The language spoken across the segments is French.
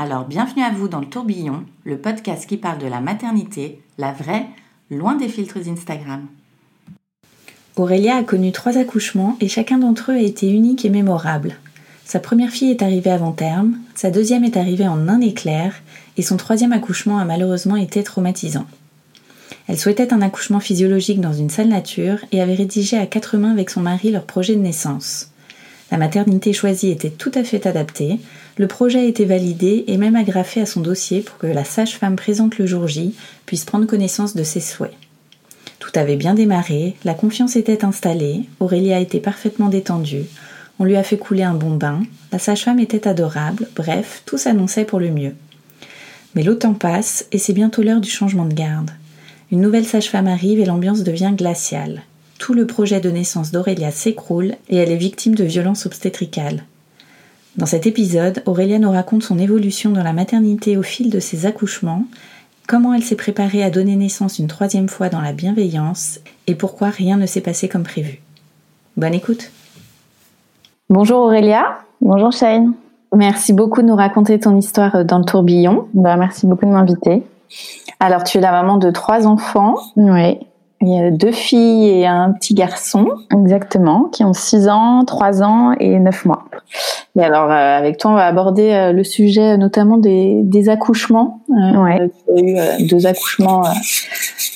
Alors bienvenue à vous dans le tourbillon, le podcast qui parle de la maternité, la vraie, loin des filtres Instagram. Aurélia a connu trois accouchements et chacun d'entre eux a été unique et mémorable. Sa première fille est arrivée avant terme, sa deuxième est arrivée en un éclair et son troisième accouchement a malheureusement été traumatisant. Elle souhaitait un accouchement physiologique dans une salle nature et avait rédigé à quatre mains avec son mari leur projet de naissance. La maternité choisie était tout à fait adaptée, le projet a été validé et même agrafé à son dossier pour que la sage-femme présente le jour J puisse prendre connaissance de ses souhaits. Tout avait bien démarré, la confiance était installée, Aurélia était parfaitement détendue, on lui a fait couler un bon bain, la sage-femme était adorable, bref, tout s'annonçait pour le mieux. Mais l'automne passe et c'est bientôt l'heure du changement de garde. Une nouvelle sage-femme arrive et l'ambiance devient glaciale. Tout le projet de naissance d'Aurélia s'écroule et elle est victime de violences obstétricales. Dans cet épisode, Aurélia nous raconte son évolution dans la maternité au fil de ses accouchements, comment elle s'est préparée à donner naissance une troisième fois dans la bienveillance et pourquoi rien ne s'est passé comme prévu. Bonne écoute. Bonjour Aurélia. Bonjour Shane. Merci beaucoup de nous raconter ton histoire dans le tourbillon. Bah, merci beaucoup de m'inviter. Alors, tu es la maman de trois enfants. Oui. Il y a deux filles et un petit garçon. Exactement, qui ont 6 ans, 3 ans et 9 mois. Et alors, euh, avec toi, on va aborder euh, le sujet notamment des, des accouchements. Euh, ouais. Tu as eu deux accouchements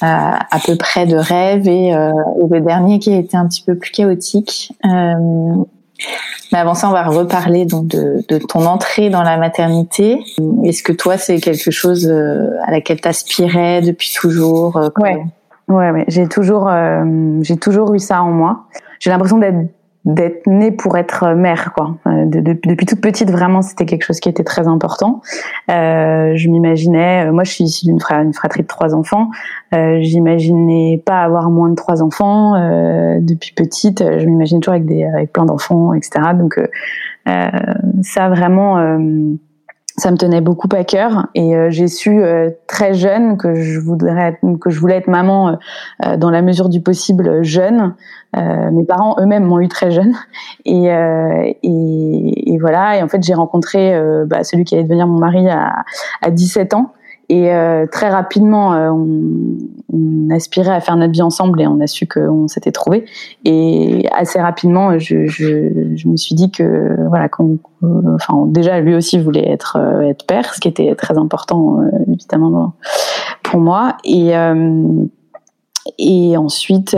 à peu près de rêve et, et, le dernier qui a été un petit peu plus chaotique. Mais avant ça, on va reparler donc de, de ton entrée dans la maternité. Est-ce que toi, c'est quelque chose à laquelle tu aspirais depuis toujours Ouais. Ouais, ouais. j'ai toujours, euh, j'ai toujours eu ça en moi. J'ai l'impression d'être d'être née pour être mère, quoi. Euh, de, de, depuis toute petite, vraiment, c'était quelque chose qui était très important. Euh, je m'imaginais, euh, moi, je suis issue d'une fra une fratrie de trois enfants. Euh, J'imaginais pas avoir moins de trois enfants euh, depuis petite. Je m'imagine toujours avec des, avec plein d'enfants, etc. Donc, ça vraiment ça me tenait beaucoup à cœur et euh, j'ai su euh, très jeune que je voudrais que je voulais être maman euh, dans la mesure du possible jeune. mes parents eux-mêmes m'ont eu très jeune et, et, et, voilà et en fait j'ai rencontré bah, celui qui allait devenir mon mari à, à 17 ans et euh, très rapidement, euh, on, aspirait à faire notre vie ensemble et on a su qu'on s'était trouvé. Et assez rapidement, je, me suis dit que voilà, enfin déjà lui aussi voulait être euh, être père, ce qui était très important évidemment pour moi. Et et ensuite,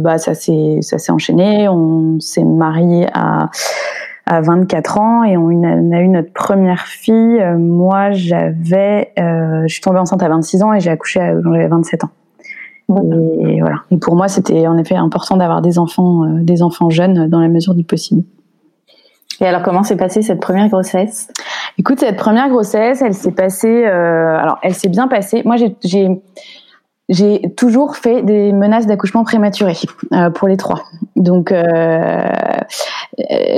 bah ça s'est ça s'est enchaîné. On s'est marié à à 24 ans et on a eu notre première fille. Euh, moi, j'avais, euh, je suis tombée enceinte à 26 ans et j'ai accouché quand j'avais 27 ans. Et voilà. Et pour moi, c'était en effet important d'avoir des enfants, euh, des enfants jeunes dans la mesure du possible. Et alors, comment s'est passée cette première grossesse? Écoute, cette première grossesse, elle s'est passée. Euh, alors, elle s'est bien passée. Moi, j'ai j'ai toujours fait des menaces d'accouchement prématuré euh, pour les trois. Donc euh,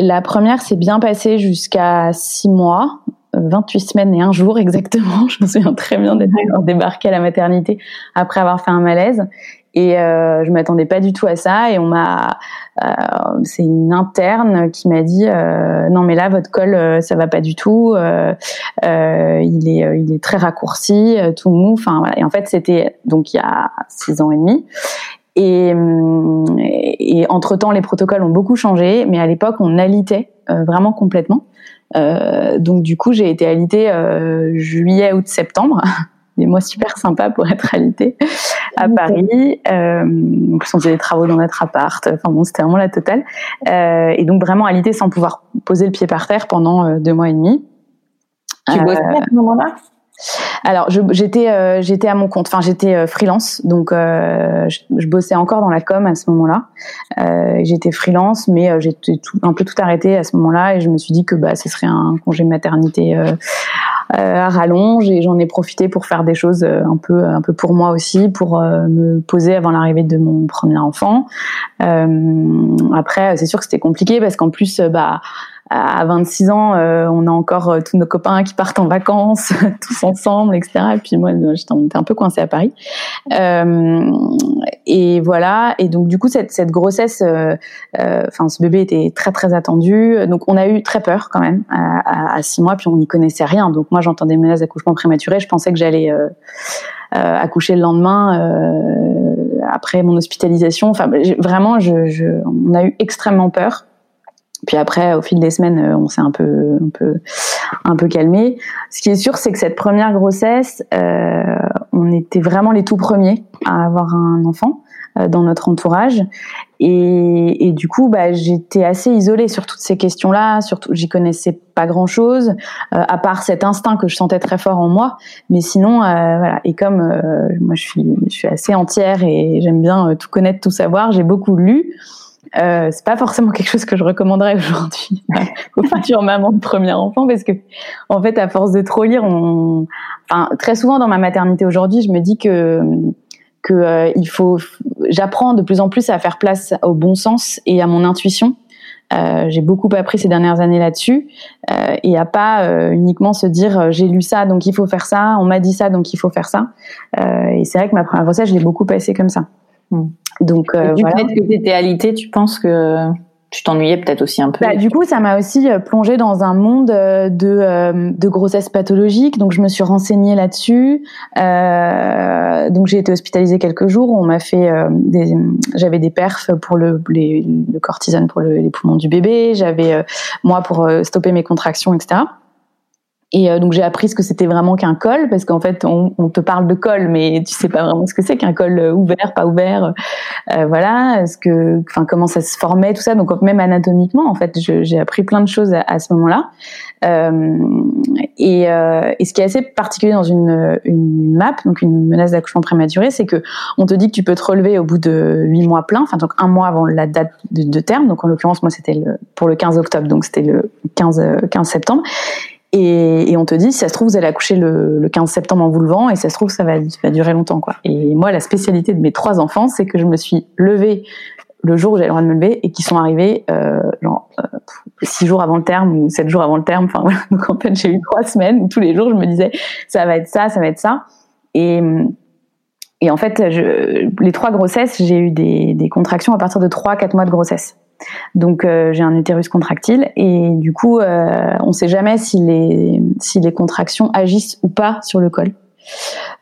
la première s'est bien passée jusqu'à six mois, 28 semaines et un jour exactement. Je me souviens très bien d'être débarquée à la maternité après avoir fait un malaise. Et euh, je m'attendais pas du tout à ça. Et on m'a, euh, c'est une interne qui m'a dit euh, non mais là votre col euh, ça va pas du tout. Euh, euh, il est il est très raccourci, tout mou. Enfin voilà. Et en fait c'était donc il y a six ans et demi. Et, et entre temps les protocoles ont beaucoup changé, mais à l'époque on alitait vraiment complètement. donc du coup j'ai été alitée juillet, août, septembre. des mois super sympas pour être alité à Paris. Euh, plus, on faisait des travaux dans notre appart. Enfin bon, c'était vraiment la totale. Euh, et donc vraiment alité sans pouvoir poser le pied par terre pendant euh, deux mois et demi. Tu bossais à ce moment-là? alors, j'étais euh, j'étais à mon compte. Enfin, j'étais euh, freelance, donc euh, je, je, bossais encore dans la com à ce moment-là. Euh, j'étais freelance, mais euh, j'étais un peu tout arrêté à ce moment-là, et je me suis dit que bah ce serait un congé maternité à rallonge, et j'en ai profité pour faire des choses un peu un peu pour moi aussi, pour me poser avant l'arrivée de mon premier enfant. après, c'est sûr que c'était compliqué parce qu'en plus, bah à 26 ans, euh, on a encore euh, tous nos copains qui partent en vacances, tous ensemble, etc. Et puis moi, j'étais un peu coincée à Paris. Euh, et voilà. Et donc du coup, cette, cette grossesse, euh, enfin, ce bébé était très très attendu. Donc on a eu très peur quand même à, à, six mois. Puis on n'y connaissait rien. Donc moi, j'entendais menaces d'accouchement prématuré. Je pensais que j'allais accoucher le lendemain après mon hospitalisation. Enfin, vraiment, je, je, on a eu extrêmement peur. Puis après, au fil des semaines, euh, on s'est un peu, un peu, un peu calmé. Ce qui est sûr, c'est que cette première grossesse, euh, on était vraiment les tout premiers à avoir un enfant euh, dans notre entourage, et, et du coup, bah, j'étais assez isolée sur toutes ces questions-là. Surtout, j'y connaissais pas grand-chose, euh, à part cet instinct que je sentais très fort en moi. Mais sinon, euh, voilà. Et comme moi, je suis, je suis assez entière et j'aime bien tout connaître, tout savoir, j'ai beaucoup lu. Euh, c'est pas forcément quelque chose que je recommanderais aujourd'hui aux futures mamans de premier enfant parce que en fait à force de trop lire on enfin très souvent dans ma maternité aujourd'hui je me dis que que euh, il faut j'apprends de plus en plus à faire place au bon sens et à mon intuition. Euh, j'ai beaucoup appris ces dernières années là-dessus euh, et à pas euh, uniquement se dire euh, j'ai lu ça donc il faut faire ça on m'a dit ça donc il faut faire ça. Et c'est vrai que ma première grossesse je l'ai beaucoup passée comme ça. Hmm. Donc, euh, du fait que tu étais alité, tu penses que tu t'ennuyais peut-être aussi un peu? Bah, Du coup, ça m'a aussi euh, plongé dans un monde euh, de, euh, de grossesse pathologique. Donc, je me suis renseignée là-dessus. Euh, donc, j'ai été hospitalisée quelques jours. On m'a fait des, j'avais des perfs pour le, les, le cortisone pour le, les poumons du bébé. J'avais moi pour stopper mes contractions, etc. Et euh, donc j'ai appris ce que c'était vraiment qu'un col, parce qu'en fait on, on, te parle de col, mais tu sais pas vraiment ce que c'est qu'un col euh, ouvert, pas ouvert, euh, voilà, ce que, enfin comment ça se formait, tout ça. Donc même anatomiquement, en fait, j'ai appris plein de choses à, à ce moment-là. Euh, et, et, ce qui est assez particulier dans une, une MAP, donc une menace d'accouchement prématuré, c'est que on te dit que tu peux te relever au bout de huit mois plein, enfin donc un mois avant la date de, terme. Donc en l'occurrence moi c'était pour le 15 octobre, donc c'était le 15 15 septembre. Et, et, on te dit, si ça se trouve, vous allez accoucher le, le 15 septembre en vous levant, et si ça se trouve, ça va, ça va durer longtemps, quoi. Et moi, la spécialité de mes trois enfants, c'est que je me suis levée le jour où j'avais le droit de me lever et qui sont arrivés euh, genre euh, six jours avant le terme ou sept jours avant le terme. Enfin voilà. Donc en fait, j'ai eu trois semaines où tous les jours, je me disais, ça va être ça, ça va être ça. Et et en fait, je, les trois grossesses, j'ai eu des, des contractions à partir de trois, quatre mois de grossesse. Donc euh, j'ai un utérus contractile et du coup euh, on ne sait jamais si les si les contractions agissent ou pas sur le col.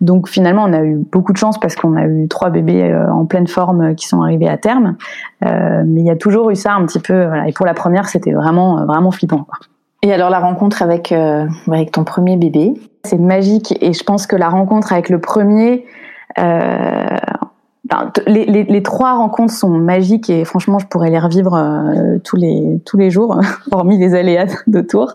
Donc finalement on a eu beaucoup de chance parce qu'on a eu trois bébés euh, en pleine forme qui sont arrivés à terme, mais il y a toujours eu ça un petit peu. Voilà. Et pour la première c'était vraiment vraiment flippant. Quoi. Et alors la rencontre avec avec ton premier bébé, c'est magique et je pense que la rencontre avec le premier euh, les, les, les, trois rencontres sont magiques et franchement, je pourrais les revivre euh, tous les tous les jours, hormis les aléas d'autour.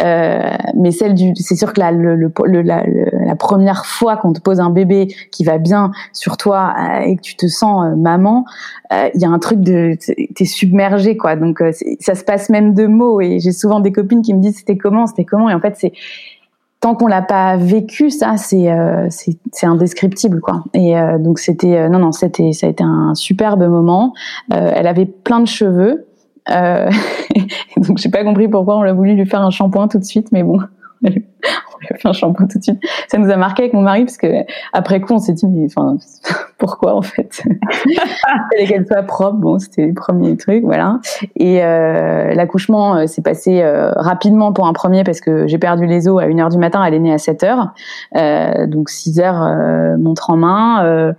Euh, mais celle du, c'est sûr que la, le, le, la, première fois qu'on te pose un bébé qui va bien sur toi euh, et que tu te sens euh, maman, il y a un truc de, t'es submergé quoi. Donc ça se passe même de mots et j'ai souvent des copines qui me disent c'était comment, c'était comment? Et en fait c'est tant qu'on l'a pas vécu, ça c'est euh, c'est indescriptible quoi. Et euh, donc c'était euh, non non c'était ça a été un superbe moment. Euh, elle avait plein de cheveux. donc j'ai pas compris pourquoi on l'a voulu lui faire un shampoing tout de suite, mais bon on lui a fait un shampoing tout de suite. Ça nous a marqué avec mon mari parce que après coup on s'est dit mais enfin pourquoi en fait? Qu'elle soit propre. Bon c'était le premier truc voilà. Et euh, l'accouchement euh, s'est passé euh, rapidement pour un premier parce que j'ai perdu les os à 1h du matin. Elle est née à 7 h euh, donc 6 heures euh, montre en main.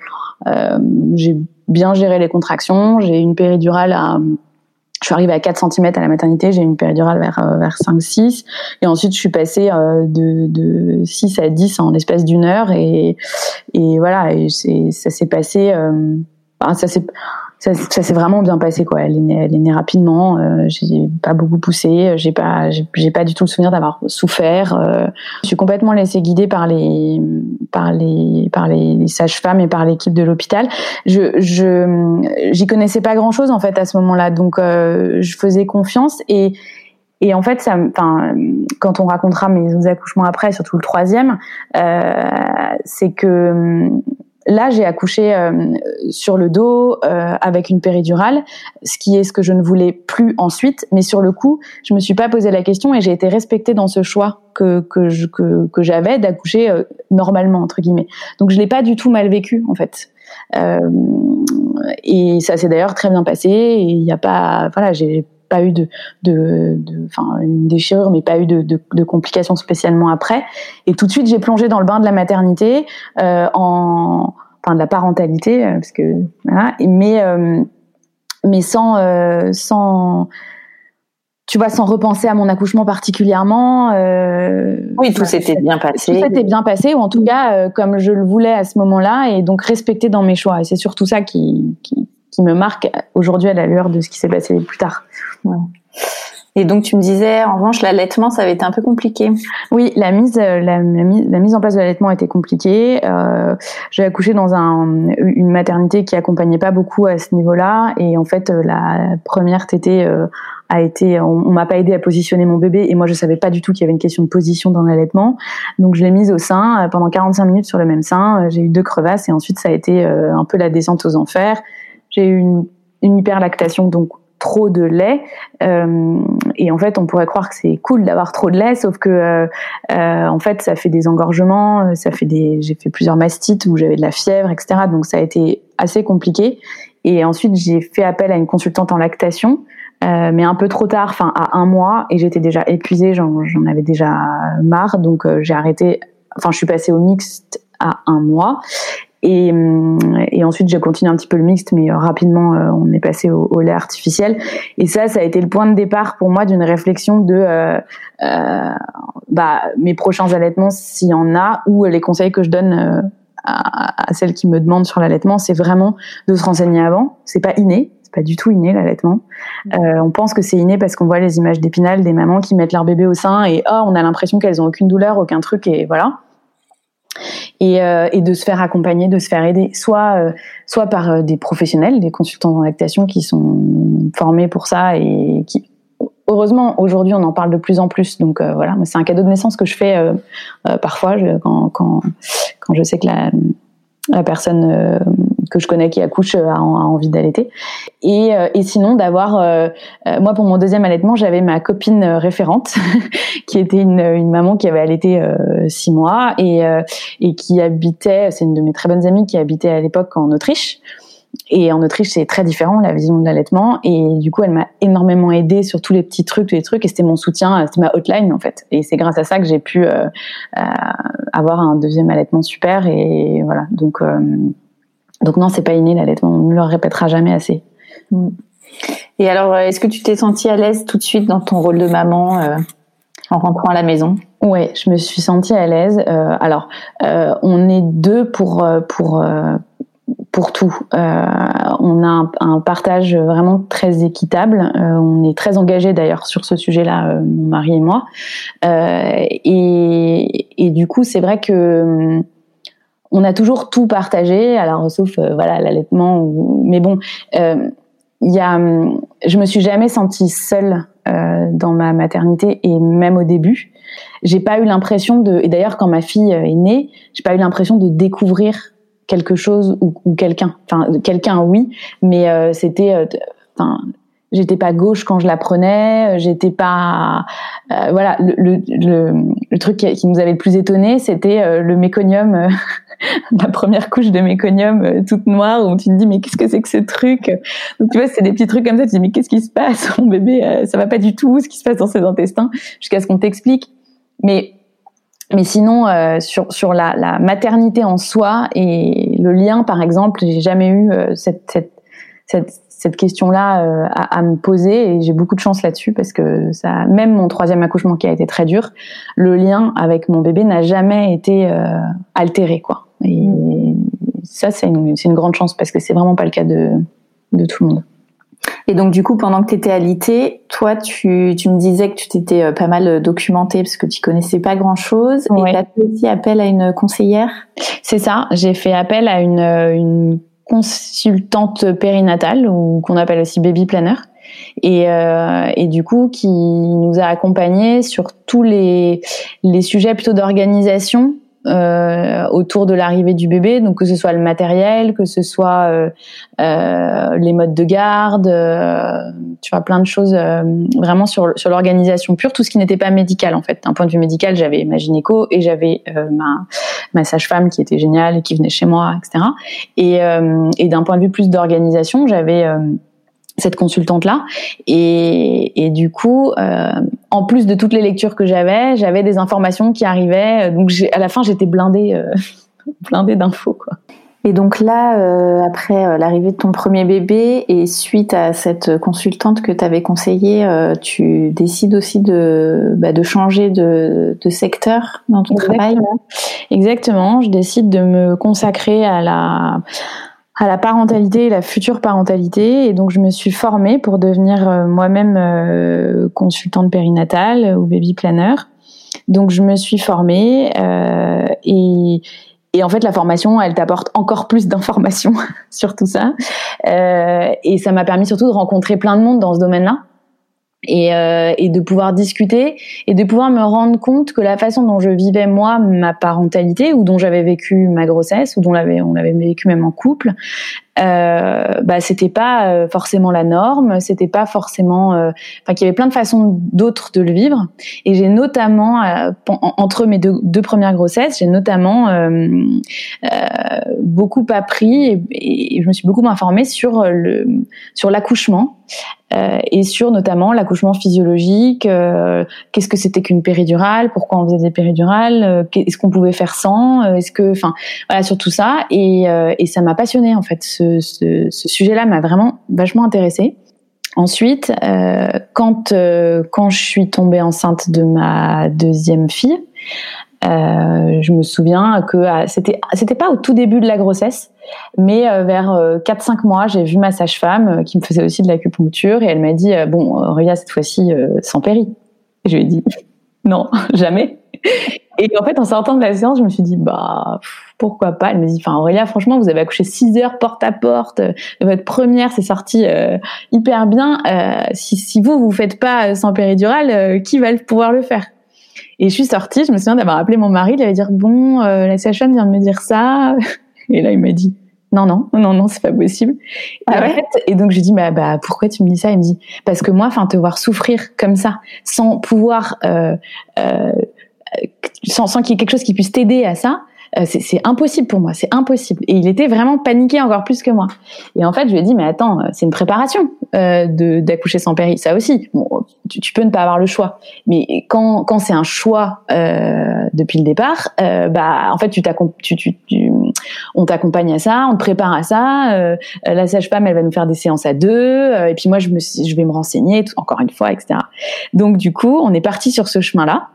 j'ai bien géré les contractions. J'ai une péridurale à je suis arrivée à 4 cm à la maternité, j'ai eu une péridurale vers, euh, vers 5-6. Et ensuite, je suis passée euh, de, de 6 à 10 en l'espace d'une heure. Et, et voilà, et ça s'est passé... Euh, ça ça, ça s'est vraiment bien passé quoi. Elle est née, elle est née rapidement. Euh, j'ai pas beaucoup poussé. J'ai pas, j'ai pas du tout le souvenir d'avoir souffert. Euh, je suis complètement laissée guider par les, par les, par les, sages-femmes et par l'équipe de l'hôpital. Je, je, j'y connaissais pas grand chose en fait à ce moment-là, donc euh, je faisais confiance et et en fait, ça, enfin, quand on racontera mes accouchements après, surtout le troisième, euh, c'est que Là, j'ai accouché euh, sur le dos euh, avec une péridurale, ce qui est ce que je ne voulais plus ensuite. Mais sur le coup, je me suis pas posé la question et j'ai été respectée dans ce choix que que je, que, que j'avais d'accoucher euh, normalement entre guillemets. Donc je l'ai pas du tout mal vécu en fait. et ça s'est d'ailleurs très bien passé. Il n'y a pas, voilà, j'ai pas eu de, de, de enfin une déchirure, mais pas eu de, de, de, complications spécialement après. Et tout de suite, j'ai plongé dans le bain de la maternité, euh, en, enfin de la parentalité, euh, parce que voilà, mais euh, mais sans euh, sans tu vois, sans repenser à mon accouchement particulièrement. Euh, oui, tout s'était bien passé. Tout s'était bien passé, ou en tout cas, euh, comme je le voulais à ce moment-là, et donc respecté dans mes choix. Et c'est surtout ça qui, qui, qui me marque aujourd'hui à la lueur de ce qui s'est passé plus tard. Et donc tu me disais, en revanche, l'allaitement, ça avait été un peu compliqué. Oui, la mise, euh, la, mise, en place de l'allaitement était compliquée. Euh, j'ai accouché dans un, une maternité qui accompagnait pas beaucoup à ce niveau-là, et en fait, euh, la première tétée euh, a été, on, on m'a pas aidé à positionner mon bébé, et moi je savais pas du tout qu'il y avait une question de position dans l'allaitement, donc je l'ai mise au sein pendant 45 minutes sur le même sein. J'ai eu deux crevasses, et ensuite ça a été un peu la descente aux enfers. J'ai eu une, une hyperlactation, donc trop de lait. Euh, et en fait, on pourrait croire que c'est cool d'avoir trop de lait, sauf que euh, euh, en fait, ça fait des engorgements, ça fait des. J'ai fait plusieurs mastites où j'avais de la fièvre, etc. Donc ça a été assez compliqué. Et ensuite, j'ai fait appel à une consultante en lactation, euh, mais un peu trop tard, enfin à un mois, et j'étais déjà épuisée, j'en avais déjà marre, donc euh, j'ai arrêté. Enfin, je suis passée au mixte à un mois. Et, hum, et, ensuite, j'ai continué un petit peu le mixte, mais euh, rapidement, euh, on est passé au, au, lait artificiel. Et ça, ça a été le point de départ pour moi d'une réflexion de euh, euh, bah, mes prochains allaitements, s'il y en a, ou les conseils que je donne euh, à, à, celles qui me demandent sur l'allaitement, c'est vraiment de se renseigner avant. C'est pas inné, c'est pas du tout inné l'allaitement. Euh, on pense que c'est inné parce qu'on voit les images d'épinal des mamans qui mettent leur bébé au sein et oh, on a l'impression qu'elles ont aucune douleur, aucun truc et voilà et, euh, et, de se faire accompagner, de se faire aider, soit euh, soit par euh, des professionnels, des consultants en lactation qui sont formés pour ça et qui heureusement aujourd'hui on en parle de plus en plus. Donc voilà, c'est un cadeau de naissance que je fais parfois quand, quand quand je sais que la la personne que je connais qui accouche euh, a, envie d'allaiter. Et, euh, et sinon d'avoir, moi pour mon deuxième allaitement, j'avais ma copine référente qui était une, maman qui avait allaité six mois et, et qui habitait, c'est une de mes très bonnes amies qui habitait à l'époque en Autriche. Et en Autriche, c'est très différent la vision de l'allaitement. Et du coup, elle m'a énormément aidée sur tous les petits trucs, tous les trucs. Et c'était mon soutien, c'était ma hotline en fait. Et c'est grâce à ça que j'ai pu euh, euh, avoir un deuxième allaitement super. Et voilà. Donc, euh, donc non, c'est pas inné l'allaitement. On ne le répétera jamais assez. Mm. Et alors, est-ce que tu t'es sentie à l'aise tout de suite dans ton rôle de maman en rentrant à la maison? Ouais, je me suis sentie à l'aise. alors, on est deux pour pour pour tout. Euh, on a un, un, partage vraiment très équitable. Euh, on est très engagé d'ailleurs sur ce sujet-là, euh, mon mari et moi. Euh, et, et, du coup, c'est vrai que on a toujours tout partagé. Alors, sauf euh, voilà l'allaitement. Mais bon, il y a, je me suis jamais sentie seule dans ma maternité et même au début, j'ai pas eu l'impression de. Et d'ailleurs, quand ma fille est née, j'ai pas eu l'impression de découvrir quelque chose ou, quelqu'un. Enfin, quelqu'un, oui, mais euh, c'était. Euh, j'étais pas gauche quand je la prenais. J'étais pas. Euh, voilà, le, le, le, truc qui, nous avait le plus étonné, c'était euh, le méconium. la première couche de méconium toute noire où tu te dis mais qu'est-ce que c'est que ce truc? Donc tu vois c'est des petits trucs comme ça tu te dis mais qu'est-ce qui se passe? Mon bébé ça va pas du tout ce qui se passe dans ses intestins jusqu'à ce qu'on t'explique mais mais sinon, euh, sur, sur la, la, maternité en soi et le lien, par exemple, j'ai jamais eu euh, cette, cette, cette, cette question-là euh, à, à, me poser et j'ai beaucoup de chance là-dessus parce que ça, même mon troisième accouchement qui a été très dur, le lien avec mon bébé n'a jamais été euh, altéré, quoi. Et ça, c'est une, une grande chance parce que c'est vraiment pas le cas de, de tout le monde. Et donc du coup, pendant que tu étais alitée, toi, tu, tu me disais que tu t'étais euh, pas mal euh, documentée parce que tu connaissais pas grand-chose. Et tu as fait aussi appel à une conseillère? C'est ça, j'ai fait appel à une, euh, une consultante périnatale ou qu'on appelle aussi baby planner. Et, euh, du coup qui nous a accompagnés sur tous les, les sujets plutôt d'organisation euh, autour de l'arrivée du bébé, donc que ce soit le matériel, que ce soit euh, euh, les modes de garde, euh, tu vois plein de choses euh, vraiment sur sur l'organisation pure, tout ce qui n'était pas médical en fait. D'un point de vue médical, j'avais ma gynéco et j'avais euh, ma ma sage-femme qui était géniale et qui venait chez moi, etc. Et, et d'un point de vue plus d'organisation, j'avais cette consultante là et, et du coup euh, en plus de toutes les lectures que j'avais j'avais des informations qui arrivaient. Donc à la fin j'étais blindée euh, blindée d'infos quoi. Et donc là euh, après euh, l'arrivée de ton premier bébé et suite à cette consultante que tu avais conseillé euh, tu décides aussi de bah, de changer de, de secteur dans ton Exactement. travail exactement. Je décide de me consacrer à la à la parentalité et la future parentalité. Et donc, je me suis formée pour devenir euh, moi-même euh, consultante périnatale ou baby planner. Donc, je me suis formée euh, et, et en fait, la formation, elle t'apporte encore plus d'informations sur tout ça. Euh, et ça m'a permis surtout de rencontrer plein de monde dans ce domaine-là et, euh, et, de pouvoir discuter et de pouvoir me rendre compte que la façon dont je vivais moi ma parentalité ou dont j'avais vécu ma grossesse ou dont on l'avait on l'avait vécu même en couple euh, bah c'était pas euh, forcément la norme c'était pas forcément euh, enfin qu'il y avait plein de façons d'autres de le vivre. Et j'ai notamment euh, entre mes deux, premières grossesses j'ai notamment euh, beaucoup appris et, et, je me suis beaucoup informée sur le sur l'accouchement euh, et sur notamment l'accouchement physiologique, euh, qu'est-ce que c'était qu'une péridurale, pourquoi on faisait des péridurales, euh, est-ce qu'on pouvait faire sans, est-ce que, enfin, voilà, sur tout ça, et, et ça m'a passionné en fait. Ce, ce, ce sujet-là m'a vraiment vachement intéressée. Ensuite, quand quand je suis tombée enceinte de ma deuxième fille, euh, je me souviens que c'était c'était pas au tout début de la grossesse, mais euh, vers euh, 4-5 mois, j'ai vu ma sage-femme euh, qui me faisait aussi de l'acupuncture et elle m'a dit bon regarde cette fois-ci sans péri. Je lui ai dit non jamais. Et en fait en sortant de la séance, je me suis dit bah pourquoi pas? Elle me dit enfin Aurélia franchement vous avez accouché 6 heures porte à porte, votre première c'est sorti hyper bien. si si vous vous faites pas sans péridurale, qui va pouvoir le faire? Et je suis sortie, je me souviens d'avoir appelé mon mari, il avait dire bon, euh, la sage-femme vient de me dire ça. Et là, il m'a dit non, non, non, non, c'est pas possible. Ah et, ouais en fait, et donc je lui dis bah, bah pourquoi tu me dis ça? Il me dit parce que moi, enfin te voir souffrir comme ça, sans pouvoir, euh, euh, sans, sans qu'il y ait quelque chose qui puisse t'aider à ça, euh, c'est impossible pour moi, c'est impossible. Et il était vraiment paniqué encore plus que moi. Et en fait, je lui ai dit, mais attends, c'est une préparation euh, d'accoucher sans péri, ça aussi. Bon, tu, tu, peux ne pas avoir le choix, mais quand, quand c'est un choix euh, depuis le départ, euh, bah en fait, tu, tu, tu, tu on t'accompagne à ça, on te prépare à ça. Euh, la sage-femme, elle va nous faire des séances à deux, euh, et puis moi, je me, je vais me renseigner, tout, encore une fois, etc. Donc du coup, on est parti sur ce chemin-là.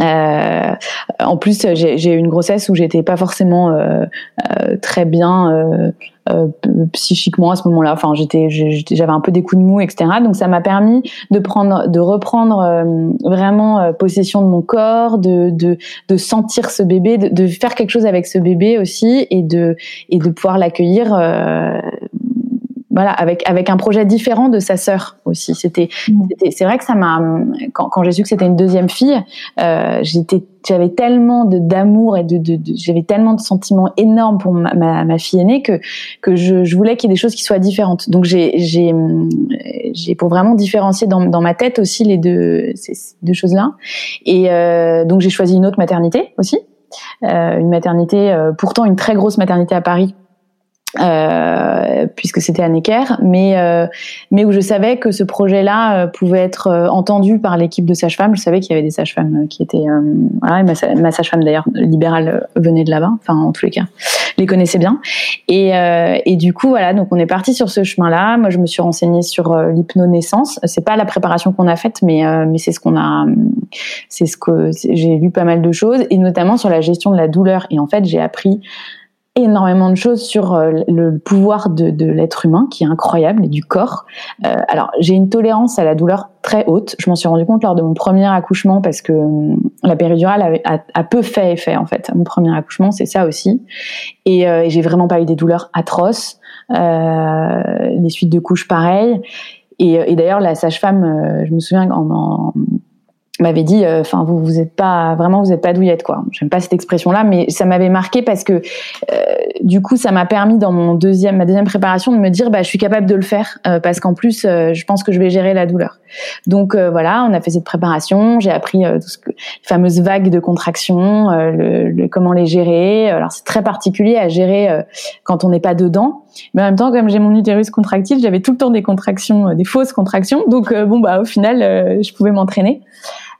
Euh, en plus, j'ai eu une grossesse où j'étais pas forcément euh, euh, très bien euh, euh, psychiquement à ce moment-là. Enfin, j'étais, j'avais un peu des coups de mou, etc. Donc, ça m'a permis de prendre, de reprendre euh, vraiment possession de mon corps, de, de, de sentir ce bébé, de, de, faire quelque chose avec ce bébé aussi, et de et de pouvoir l'accueillir voilà, avec avec un projet différent de sa sœur aussi. C'était, c'est vrai que ça m'a quand, quand j'ai su que c'était une deuxième fille, euh, j'étais j'avais tellement de d'amour et de, de, de j'avais tellement de sentiments énormes pour ma, ma, ma fille aînée que que je, je voulais qu'il y ait des choses qui soient différentes. Donc j'ai j'ai j'ai pour vraiment différencier dans dans ma tête aussi les deux ces deux choses là. Et euh, donc j'ai choisi une autre maternité aussi, euh, une maternité euh, pourtant une très grosse maternité à Paris euh, puisque c'était à Necker, mais euh, mais où je savais que ce projet-là euh, pouvait être euh, entendu par l'équipe de sages-femmes. Je savais qu'il y avait des sages-femmes qui étaient voilà, ma, ma sage-femme d'ailleurs libérale venait de là-bas, enfin en tous les cas, les connaissais bien. Et, et du coup, voilà, donc on est parti sur ce chemin-là. Moi, je me suis renseignée sur l'hypnonaissance. C'est pas la préparation qu'on a faite, mais mais c'est ce qu'on a, c'est ce que j'ai lu pas mal de choses, et notamment sur la gestion de la douleur. Et en fait, j'ai appris énormément de choses sur euh, le pouvoir de, de l'être humain qui est incroyable et du corps. Euh, alors j'ai une tolérance à la douleur très haute. Je m'en suis rendu compte lors de mon premier accouchement parce que hum, la péridurale a, a, peu fait effet en fait. Mon premier accouchement c'est ça aussi. Et, euh, j'ai vraiment pas eu des douleurs atroces. Euh, les suites de couches pareil. Et, et d'ailleurs la sage-femme, je me souviens en, en m'avait dit euh, enfin vous vous êtes pas vraiment vous êtes pas douillette quoi. J'aime pas cette expression là mais ça m'avait marqué parce que euh, du coup ça m'a permis dans mon deuxième ma deuxième préparation de me dire bah je suis capable de le faire euh, parce qu'en plus je pense que je vais gérer la douleur. Donc voilà on a fait cette préparation j'ai appris tout ce que les fameuses vagues de contraction le, le, comment les gérer. Alors c'est très particulier à gérer quand on n'est pas dedans. Mais en même temps comme j'ai mon utérus contractile j'avais tout le temps des contractions des fausses contractions. Donc bon bah au final je pouvais m'entraîner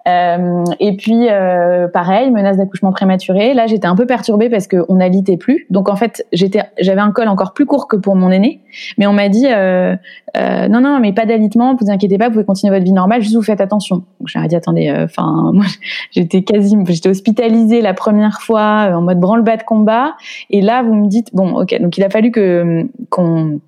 euh, et puis euh, pareil, menace d'accouchement prématuré. Là, j'étais un peu perturbée parce qu'on n'alitait plus. Donc en fait, j'étais, j'avais un col encore plus court que pour mon aîné, mais on m'a dit euh, euh, non non, mais pas d'alitement, vous inquiétez pas, vous pouvez continuer votre vie normale, juste vous faites attention. Donc j'ai dit attendez, euh, enfin moi j'étais quasi, j'étais hospitalisée la première fois en mode branle-bas de combat, et là vous me dites bon ok, donc il a fallu que qu'on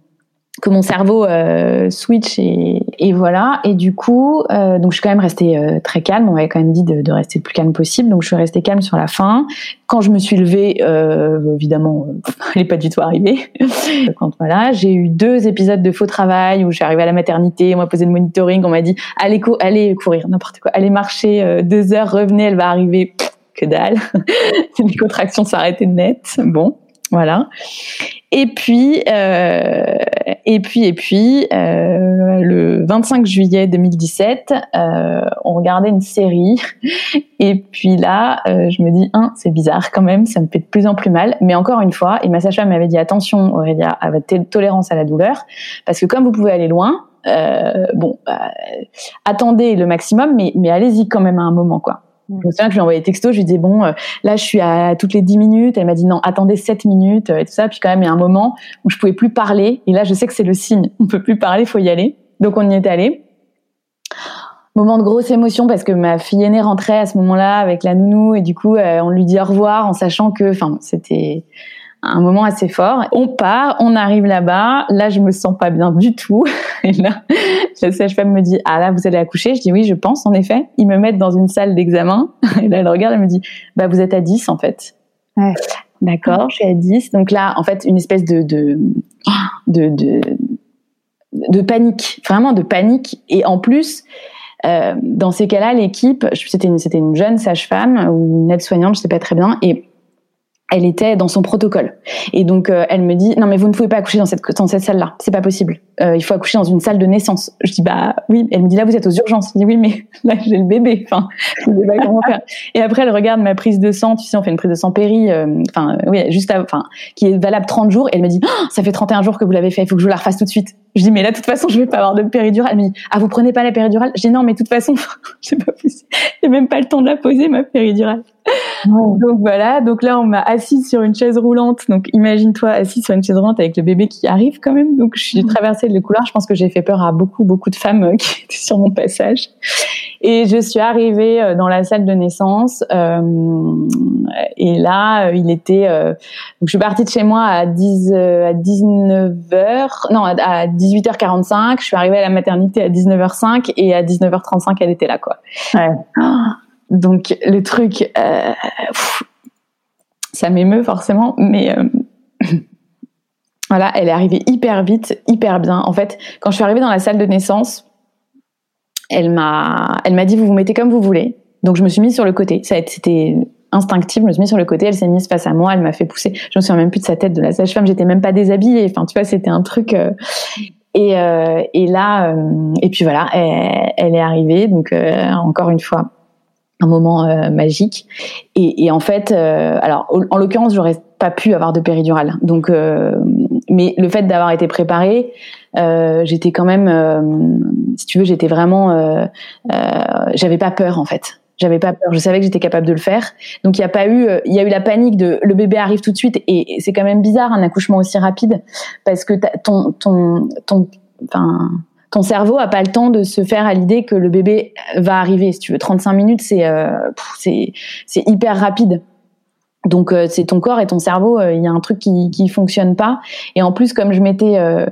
que mon cerveau euh, switch et, et, voilà. Et du coup euh, donc je suis quand même restée euh, très calme. On m'avait quand même dit de, de, rester le plus calme possible. Donc je suis restée calme sur la fin. Quand je me suis levée euh, évidemment elle n'est pas du tout arrivée. Quand voilà j'ai eu deux épisodes de faux travail où je suis arrivée à la maternité. On m'a posé le monitoring. On m'a dit allez allez courir n'importe quoi. Allez marcher euh, deux heures. Revenez elle va arriver. Que dalle. Les contractions s'arrêtaient net. Bon voilà. Et puis, euh, et puis, et puis, euh, le 25 juillet 2017, euh, on regardait une série. Et puis là, euh, je me dis, hein, c'est bizarre quand même, ça me fait de plus en plus mal. Mais encore une fois, et ma sage-femme m'avait dit, attention Aurélia, à votre tolérance à la douleur, parce que comme vous pouvez aller loin, euh, bon, euh, attendez le maximum, mais, mais allez-y quand même à un moment, quoi. Je me souviens que je lui ai envoyé texto, je lui dis bon, euh, là je suis à toutes les 10 minutes. Elle m'a dit non, attendez 7 minutes euh, et tout ça. Puis quand même, il y a un moment où je pouvais plus parler. Et là, je sais que c'est le signe. On peut plus parler, faut y aller. Donc on y est allé. Moment de grosse émotion parce que ma fille aînée rentrait à ce moment-là avec la nounou et du coup euh, on lui dit au revoir en sachant que, enfin, c'était un moment assez fort. On part, on arrive là-bas. Là, je me sens pas bien du tout. Et là, la sage-femme me dit, ah là, vous allez accoucher? Je dis oui, je pense, en effet. Ils me mettent dans une salle d'examen. Et là, elle regarde, elle me dit, bah, vous êtes à 10, en fait. Ouais. D'accord, je suis à 10. Donc là, en fait, une espèce de, de, de, de, de panique. Vraiment de panique. Et en plus, euh, dans ces cas-là, l'équipe, c'était une, c'était une jeune sage-femme ou une aide-soignante, je sais pas très bien, et elle était dans son protocole. Et donc, euh, elle me dit, non, mais vous ne pouvez pas accoucher dans cette, dans cette salle-là. C'est pas possible. Euh, il faut accoucher dans une salle de naissance. Je dis, bah oui. Elle me dit, là, vous êtes aux urgences. Je dis, oui, mais là, j'ai le bébé. Enfin, je sais pas comment faire? Et après, elle regarde ma prise de sang. Tu sais, on fait une prise de sang péri, euh, enfin, oui, juste enfin, qui est valable 30 jours. Et elle me dit, oh, ça fait 31 jours que vous l'avez fait. Il faut que je vous la refasse tout de suite. Je dis, mais là, de toute façon, je vais pas avoir de péridurale. Elle me dit, ah, vous prenez pas la péridurale? Je dis, non, mais de toute façon, c'est pas possible. J'ai même pas le temps de la poser, ma péridurale. Donc voilà. Donc là, on m'a assise sur une chaise roulante. Donc imagine-toi assise sur une chaise roulante avec le bébé qui arrive quand même. Donc je suis traversée le couloir. Je pense que j'ai fait peur à beaucoup, beaucoup de femmes euh, qui étaient sur mon passage. Et je suis arrivée euh, dans la salle de naissance. Euh, et là, il était. donc je suis partie de chez moi à 10 à 19h. Non, à 18h45. Je suis arrivée à la maternité à 19h05 et à 19h35, elle était là, quoi. Ouais. Donc le truc, ça m'émeut forcément, mais voilà, elle est arrivée hyper vite, hyper bien. En fait, quand je suis arrivée dans la salle de naissance, elle m'a, elle m'a dit vous vous mettez comme vous voulez. Donc je me suis mise sur le côté. Ça c'était instinctif, je me suis mise sur le côté, elle s'est mise face à moi, elle m'a fait pousser. Je me souviens même plus de sa tête de la sage-femme, j'étais même pas déshabillée. Enfin, tu vois, c'était un truc. Euh, et, et là, et puis voilà, elle, est arrivée. Donc encore une fois, un moment euh, magique. Et, en fait, euh, alors en l'occurrence, j'aurais pas pu avoir de péridurale. Donc, euh, mais le fait d'avoir été préparée, j'étais quand même, si tu veux, j'étais vraiment, j'avais pas peur en fait. J'avais pas peur, je savais que j'étais capable de le faire. Donc il y a pas eu, il y a eu la panique de le bébé arrive tout de suite et, c'est quand même bizarre un accouchement aussi rapide parce que ton ton ton enfin ton cerveau a pas le temps de se faire à l'idée que le bébé va arriver. Si tu veux, 35 minutes, c'est euh, c'est c'est hyper rapide. Donc euh, c'est ton corps et ton cerveau, euh, il y a un truc qui qui fonctionne pas. Et en plus, comme je m'étais euh,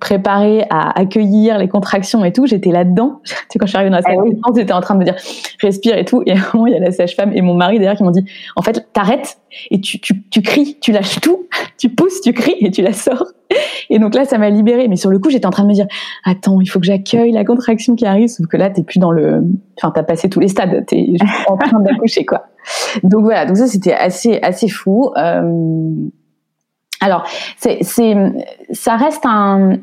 préparée à accueillir les contractions et tout, j'étais là-dedans. tu sais, quand je suis arrivée dans la salle ah j'étais en train de me dire respire et tout. Et à un moment, il y a la sage-femme et mon mari derrière qui m'ont dit en fait, t'arrêtes et tu, tu tu cries, tu lâches tout, tu pousses, tu cries et tu la sors. Et donc là, ça m'a libérée. Mais sur le coup, j'étais en train de me dire attends, il faut que j'accueille la contraction qui arrive. Sauf que là, t'es plus dans le, enfin, t'as passé tous les stades. T'es en train d'accoucher quoi. Donc voilà, donc ça c'était assez assez fou. Euh, alors c'est c'est ça reste un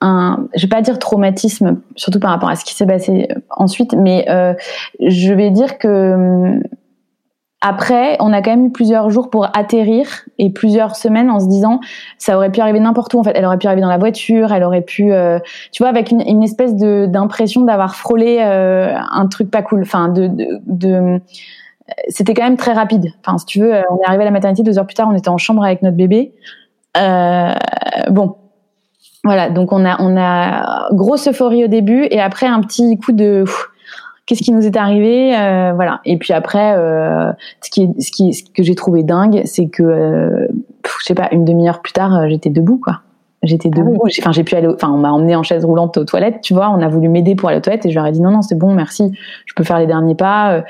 un, je vais pas dire traumatisme, surtout par rapport à ce qui s'est passé ensuite, mais euh, je vais dire que après, on a quand même eu plusieurs jours pour atterrir et plusieurs semaines en se disant ça aurait pu arriver n'importe où. En fait, elle aurait pu arriver dans la voiture, elle aurait pu, euh, tu vois, avec une, espèce d'impression d'avoir frôlé euh, un truc pas cool. Enfin, de c'était quand même très rapide. Enfin, si tu veux, on est arrivé à la maternité deux heures plus tard, on était en chambre avec notre bébé. Euh, bon, voilà. Donc on a on a grosse euphorie au début et après un petit coup de qu'est-ce qui nous est arrivé, euh, voilà. Et puis après, euh, ce qui est ce qui ce que j'ai trouvé dingue, c'est que euh, je sais pas, une demi-heure plus tard, euh, j'étais debout quoi. J'étais ah debout. Enfin, j'ai pu aller. Enfin, on m'a emmené en chaise roulante aux toilettes, tu vois. On a voulu m'aider pour aller aux toilettes et je leur ai dit non, non, c'est bon, merci. Je peux faire les derniers pas.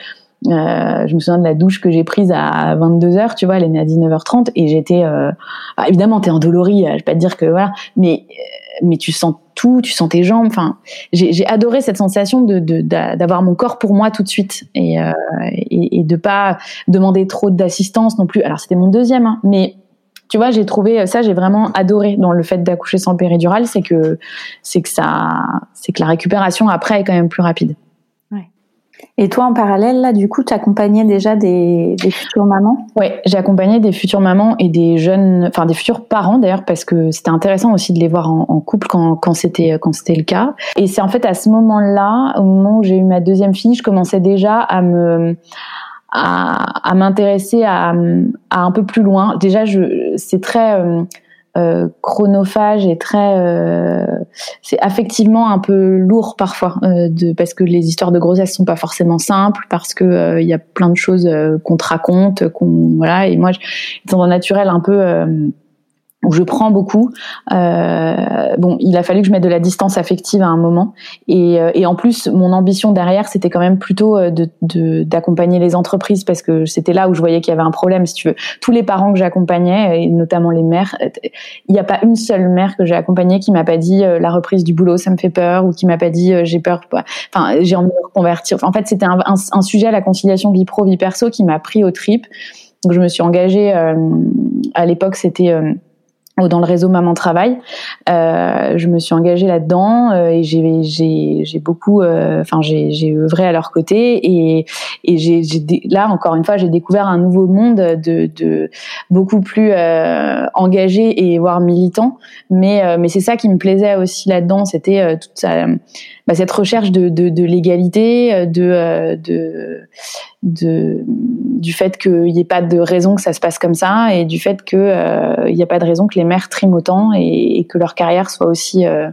Euh, je me souviens de la douche que j'ai prise à 22 h tu vois, elle est née à 19h30 et j'étais euh, bah, évidemment t'es endolorie, euh, je vais pas te dire que voilà, mais euh, mais tu sens tout, tu sens tes jambes. Enfin, j'ai adoré cette sensation de d'avoir mon corps pour moi tout de suite et euh, et de pas demander trop d'assistance non plus. Alors c'était mon deuxième, hein, mais tu vois, j'ai trouvé ça, j'ai vraiment adoré dans le fait d'accoucher sans péridurale, c'est que c'est que ça, c'est que la récupération après est quand même plus rapide. Et toi, en parallèle, là, du coup, tu accompagnais déjà des, des futures mamans? Oui, j'ai accompagné des futures mamans et des jeunes, enfin des futurs parents d'ailleurs, parce que c'était intéressant aussi de les voir en, couple quand, quand c'était quand c'était le cas. Et c'est en fait à ce moment-là, au moment où j'ai eu ma deuxième fille, je commençais déjà à me à, à m'intéresser à, à, un peu plus loin. Déjà, je, c'est très euh, euh, chronophage et très euh, c'est affectivement un peu lourd parfois euh, de parce que les histoires de grossesse sont pas forcément simples parce que il y a plein de choses qu'on te raconte qu'on voilà et moi étant un naturel un peu où je prends beaucoup. Euh, bon, il a fallu que je mette de la distance affective à un moment, et, euh, et en plus, mon ambition derrière, c'était quand même plutôt euh, de d'accompagner les entreprises parce que c'était là où je voyais qu'il y avait un problème. Si tu veux, tous les parents que j'accompagnais, et notamment les mères, il n'y a pas une seule mère que j'ai accompagnée qui m'a pas dit la reprise du boulot, ça me fait peur, ou qui m'a pas dit j'ai peur, enfin j'ai envie de reconvertir. en fait, c'était un, un, sujet à la conciliation vie pro vie perso qui m'a pris au trip. Donc je me suis engagée à l'époque, c'était dans le réseau Maman Travail. Euh, je me suis engagée là-dedans euh, et j'ai, beaucoup, euh, enfin j'ai, j'ai œuvré à leur côté et, et j'ai, là encore une fois j'ai découvert un nouveau monde de, de beaucoup plus euh, engagé et voire militant. Mais euh, mais c'est ça qui me plaisait aussi là-dedans, c'était toute ça, bah, cette recherche de, de, l'égalité, de, de de du fait qu'il n'y ait pas de raison que ça se passe comme ça et du fait qu'il euh, n'y a pas de raison que les mères triment autant et, que leur carrière soit aussi euh,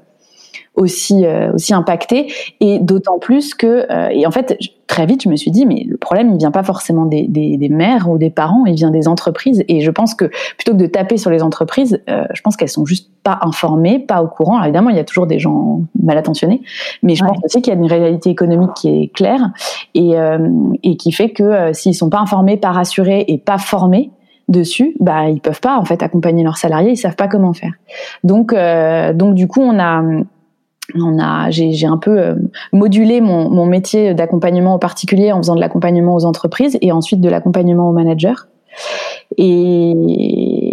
aussi euh, aussi impactée. Et d'autant plus que euh, et en fait très vite je me suis dit mais le problème il vient pas forcément des, des, des mères ou des parents il vient des entreprises. Et je pense que plutôt que de taper sur les entreprises je pense qu'elles sont juste pas informées pas au courant. Alors, évidemment il y a toujours des gens mal attentionnés mais je pense aussi qu'il y a une réalité économique qui est claire et et qui fait que s'ils sont pas informés pas rassurés et pas formés dessus, bah ils peuvent pas en fait accompagner leurs salariés, ils savent pas comment faire. Donc euh, donc du coup on a on a j'ai un peu euh, modulé mon, mon métier d'accompagnement aux particuliers en faisant de l'accompagnement aux entreprises et ensuite de l'accompagnement aux managers. Et,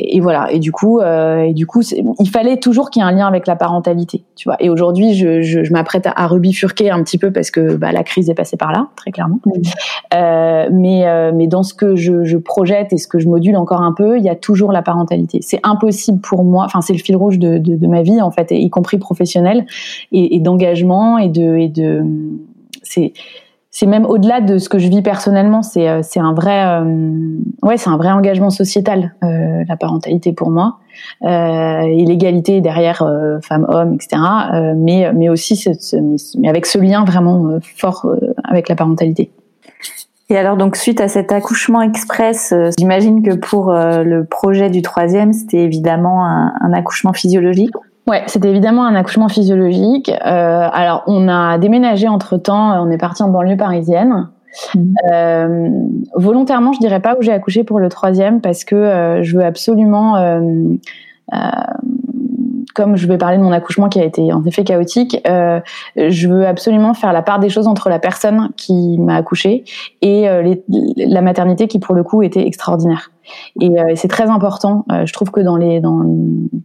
et, voilà. Et du coup, euh, et du coup, il fallait toujours qu'il y ait un lien avec la parentalité, tu vois. Et aujourd'hui, je, je, je m'apprête à, à, rebifurquer un petit peu parce que bah, la crise est passée par là, très clairement. Mmh. Euh, mais, euh, mais dans ce que je, je, projette et ce que je module encore un peu, il y a toujours la parentalité. C'est impossible pour moi. Enfin, c'est le fil rouge de, de, de, ma vie en fait, y compris professionnelle et, et d'engagement et de, et de c'est c'est même au-delà de ce que je vis personnellement. C'est euh, c'est un vrai euh, ouais c'est un vrai engagement sociétal euh, la parentalité pour moi euh, et l'égalité derrière euh, femmes-hommes etc. mais mais aussi mais avec ce lien vraiment fort avec la parentalité. Et alors donc suite à cet accouchement express, j'imagine que pour le projet du troisième, c'était évidemment un, un accouchement physiologique. Ouais, c'était évidemment un accouchement physiologique. Euh, alors, on a déménagé entre temps. On est parti en banlieue parisienne. Mhm. Euh, volontairement, je dirais pas où j'ai accouché pour le troisième parce que euh, je veux absolument euh, euh, comme je vais parler de mon accouchement qui a été en effet chaotique, euh, je veux absolument faire la part des choses entre la personne qui m'a accouché et euh, les, la maternité qui pour le coup était extraordinaire. Et euh, c'est très important. Euh, je trouve que dans les, dans,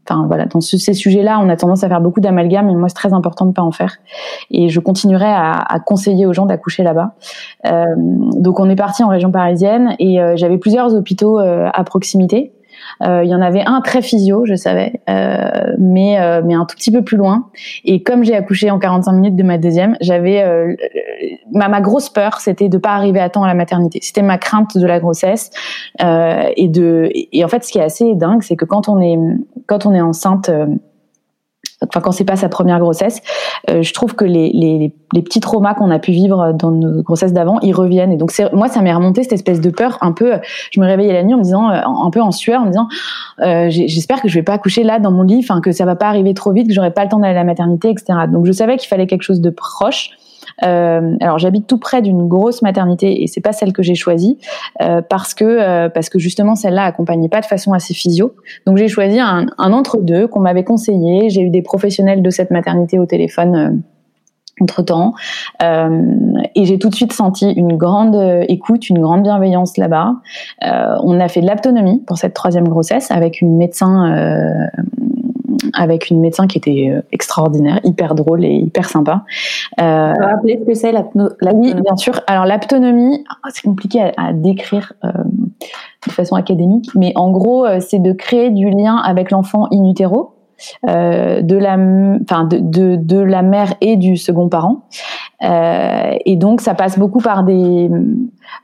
enfin voilà, dans ce, ces sujets-là, on a tendance à faire beaucoup d'amalgames, et moi c'est très important de pas en faire. Et je continuerai à, à conseiller aux gens d'accoucher là-bas. Euh, donc on est parti en région parisienne et j'avais plusieurs hôpitaux à proximité. Euh, il y en avait un très physio, je savais, euh, mais euh, mais un tout petit peu plus loin. Et comme j'ai accouché en 45 minutes de ma deuxième, j'avais ma, ma grosse peur, c'était de pas arriver à temps à la maternité. C'était ma crainte de la grossesse et de et en fait, ce qui est assez dingue, c'est que quand on est quand on est enceinte enfin quand c'est pas sa première grossesse, euh, je trouve que les, les, les petits traumas qu'on a pu vivre dans nos grossesses d'avant, ils reviennent. Et donc moi, ça m'est remonté cette espèce de peur, un peu. Je me réveillais la nuit en me disant, euh, un peu en sueur, en me disant, euh, j'espère que je vais pas accoucher là dans mon lit, enfin que ça va pas arriver trop vite, que j'aurai pas le temps d'aller à la maternité, etc. Donc je savais qu'il fallait quelque chose de proche. Euh, alors j'habite tout près d'une grosse maternité et c'est pas celle que j'ai choisie euh, parce que euh, parce que justement celle-là accompagnait pas de façon assez physio. Donc j'ai choisi un, entre deux qu'on m'avait conseillé. J'ai eu des professionnels de cette maternité au téléphone entre temps et j'ai tout de suite senti une grande écoute, une grande bienveillance là-bas. On a fait de l'autonomie pour cette troisième grossesse avec une médecin avec une médecin qui était euh, extraordinaire, hyper drôle et hyper sympa. Euh, rappeler ce que c'est l'autonomie bien sûr. Alors l'autonomie, ah, c'est compliqué à, à décrire euh, de façon académique, mais en gros, euh, c'est de créer du lien avec l'enfant in utero. Euh, de la, enfin de, de, de, la mère et du second parent. Euh, et donc ça passe beaucoup par des,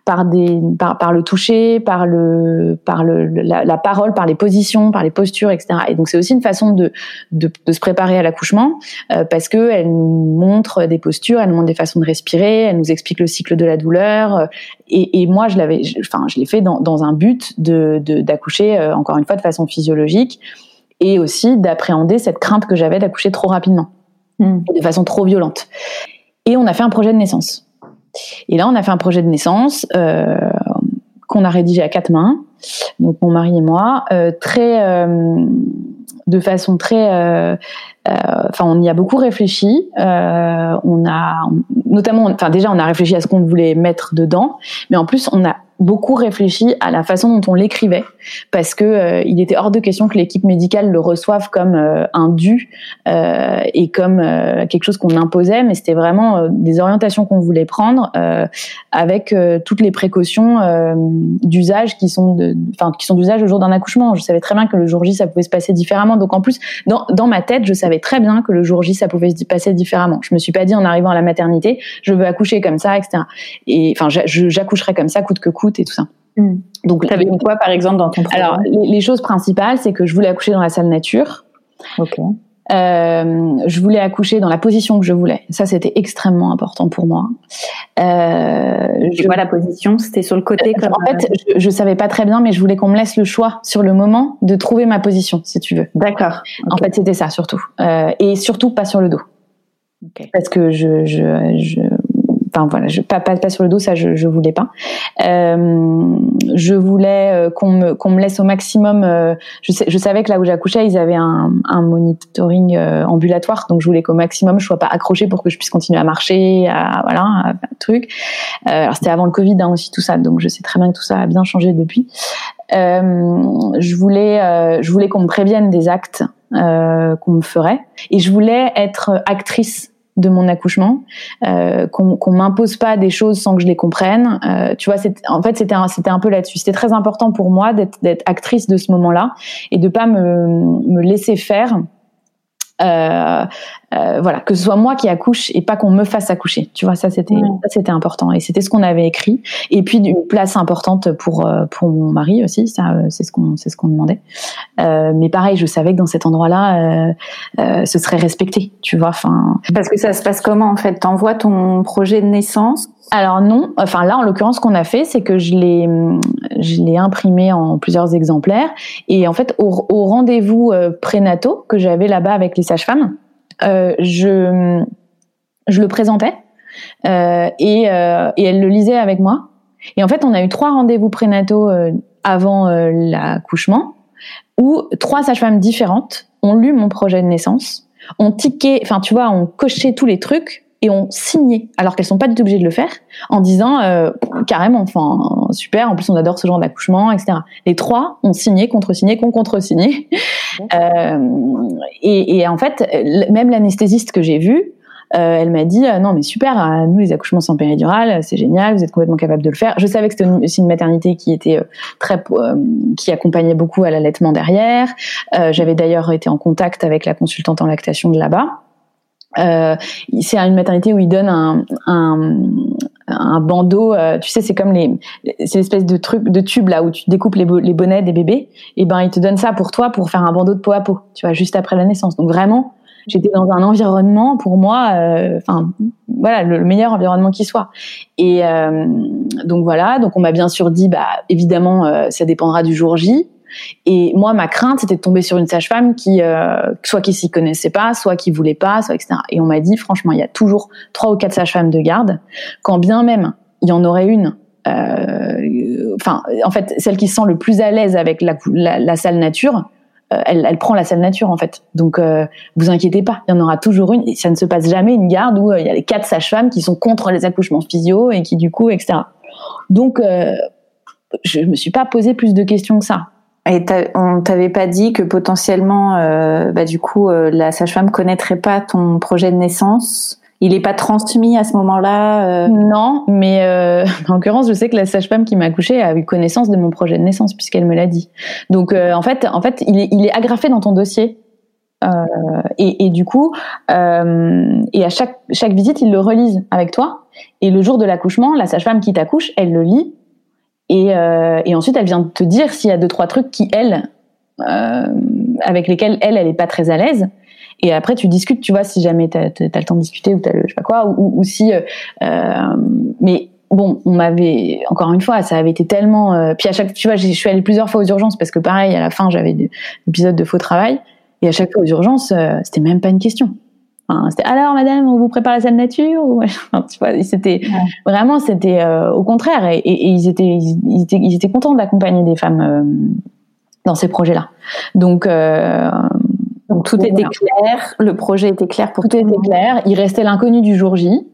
par des, par, par le toucher, par le, par le, la, parole, par les positions, par les postures, etc. Et donc c'est aussi une façon de, de, de se préparer à l'accouchement euh, parce que elle nous montre des postures, elle nous montre des façons de respirer, elle nous explique le cycle de la douleur. Et, et moi je l'avais, enfin je l'ai fait dans, dans un but de d'accoucher encore une fois de façon physiologique et aussi d'appréhender cette crainte que j'avais d'accoucher trop rapidement, mm. de façon trop violente. Et on a fait un projet de naissance. Et là, on a fait un projet de naissance euh, qu'on a rédigé à quatre mains, donc mon mari et moi, euh, très, euh, de façon très, enfin, on y a beaucoup réfléchi. on a, notamment, enfin déjà, on a réfléchi à ce qu'on voulait mettre dedans, mais en plus, on a beaucoup réfléchi à la façon dont on l'écrivait parce que euh, il était hors de question que l'équipe médicale le reçoive comme euh, un dû euh, et comme euh, quelque chose qu'on imposait mais c'était vraiment des orientations qu'on voulait prendre avec toutes les précautions d'usage qui sont enfin qui sont d'usage au jour d'un accouchement. Je savais très bien que le jour J ça pouvait se passer différemment. Donc en plus dans, dans ma tête je savais très bien que le jour J ça pouvait se passer différemment. Je me suis pas dit en arrivant à la maternité je veux accoucher comme ça etc et enfin j'accoucherai comme ça coûte que coûte et tout ça. Mmh. Donc, tu avais quoi, par exemple, dans ton projet Alors, les, choses principales, c'est que je voulais accoucher dans la salle nature. Ok. Euh, je voulais accoucher dans la position que je voulais. Ça, c'était extrêmement important pour moi. Euh, je vois la position, c'était sur le côté. Comme en fait, je, je savais pas très bien, mais je voulais qu'on me laisse le choix sur le moment de trouver ma position, si tu veux. D'accord. Okay. En fait, c'était ça surtout, euh, et surtout pas sur le dos. Okay. Parce que je, je, je enfin voilà, je, pas, pas, pas sur le dos, ça je, je voulais pas. Euh, je voulais euh, qu'on me qu'on me laisse au maximum. Euh, je, sais, je savais que là où j'accouchais, ils avaient un, un monitoring euh, ambulatoire, donc je voulais qu'au maximum je sois pas accrochée pour que je puisse continuer à marcher, à voilà, à, à truc. Euh, alors c'était avant le Covid hein, aussi tout ça, donc je sais très bien que tout ça a bien changé depuis. je voulais je voulais qu'on me prévienne des actes qu'on me ferait et je voulais être actrice de mon accouchement, euh, qu'on qu'on m'impose pas des choses sans que je les comprenne. Euh, tu vois, en fait, c'était un, un peu là-dessus. C'était très important pour moi d'être actrice de ce moment-là et de pas me, me laisser faire Euh, euh, voilà, que ce soit moi qui accouche et pas qu'on me fasse accoucher. Tu vois, ça c'était c'était important et c'était ce qu'on avait écrit. Et puis une place importante pour euh, pour mon mari aussi, ça euh, c'est ce qu'on c'est ce qu'on demandait. Euh, mais pareil, je savais que dans cet endroit-là, euh, ce serait respecté. Tu vois, enfin. Parce que ça se passe comment en fait? T'envoies ton projet de naissance? Alors non, enfin là en l'occurrence ce qu'on a fait c'est que je l'ai je l'ai imprimé en plusieurs exemplaires et en fait au, au rendez-vous prénataux que j'avais là-bas avec les sages-femmes, euh, je, je le présentais euh, et, euh, et elle le lisait avec moi. Et en fait, on a eu trois rendez-vous prénataux avant l'accouchement où trois sages-femmes différentes ont lu mon projet de naissance, ont tiqué, enfin tu vois, ont coché tous les trucs et ont signé, alors qu'elles sont pas du tout obligées de le faire, en disant euh, carrément, enfin super, en plus on adore ce genre d'accouchement, etc. Les trois ont signé, contre-signé, contre-signé, euh, et, et, en fait, même l'anesthésiste que j'ai vue, euh, elle m'a dit non mais super, euh, nous les accouchements sans péridurale, c'est génial, vous êtes complètement capable de le faire. Je savais que c'était aussi une maternité qui était euh, très, qui accompagnait beaucoup à l'allaitement derrière. J'avais d'ailleurs été en contact avec la consultante en lactation de là-bas. Euh, c'est une maternité où ils donnent un, un, bandeau. Euh, tu sais, c'est comme les, c'est l'espèce de truc, de tube là où tu découpes les, les bonnets des bébés. Et ben, ils te donnent ça pour toi pour faire un bandeau de peau à peau. Tu vois, juste après la naissance. Donc vraiment, j'étais dans un environnement pour moi, euh, enfin voilà, le, meilleur environnement qui soit. Et euh, donc voilà, donc on m'a bien sûr dit, bah évidemment, ça dépendra du jour J. Et moi, ma crainte, c'était de tomber sur une sage-femme qui, euh, soit qui s'y connaissait pas, soit qui voulait pas, etc. Et on m'a dit, franchement, il y a toujours trois ou quatre sages-femmes de garde, quand bien même il y en aurait une. Euh, enfin, en fait, celle qui se sent le plus à l'aise avec la, la, salle nature, euh, elle, prend la salle nature en fait. Donc, euh, vous inquiétez pas, il y en aura toujours une. Et ça ne se passe jamais une garde où il y a les quatre sages-femmes qui sont contre les accouchements physio et qui du coup, etc. Donc, je me suis pas posé plus de questions que ça. Et on t'avait pas dit que potentiellement, euh, bah, du coup, euh, la sage-femme connaîtrait pas ton projet de naissance. Il est pas transmis à ce moment-là. Euh... Non, mais euh, en l'occurrence, je sais que la sage-femme qui m'a accouchée a eu connaissance de mon projet de naissance puisqu'elle me l'a dit. Donc, euh, en fait, en fait, il est, il est agrafé dans ton dossier. Et, et, du coup, et à chaque chaque visite, ils le relisent avec toi. Et le jour de l'accouchement, la sage-femme qui t'accouche, elle le lit et, euh, et, ensuite, elle vient te dire s'il y a deux trois trucs qui elle, euh, avec lesquels elle, elle est pas très à l'aise. Et après, tu discutes, tu vois, si jamais t'as as, le temps de discuter ou t'as le je sais pas quoi, ou, si. Euh, mais bon, on m'avait encore une fois, ça avait été tellement. Puis à chaque, tu vois, je suis allée plusieurs fois aux urgences parce que pareil, à la fin, j'avais des épisodes de faux travail. Et à chaque fois aux urgences, c'était même pas une question. Enfin, c'était alors madame, on vous prépare la salle nature ou tu vois, c'était vraiment c'était euh, au contraire et, et, ils, étaient, ils, étaient ils étaient contents d'accompagner des femmes euh, dans ces projets-là. Donc euh, donc tout était clair, le projet était clair pour tout, tout était clair. Il restait l'inconnu du jour J,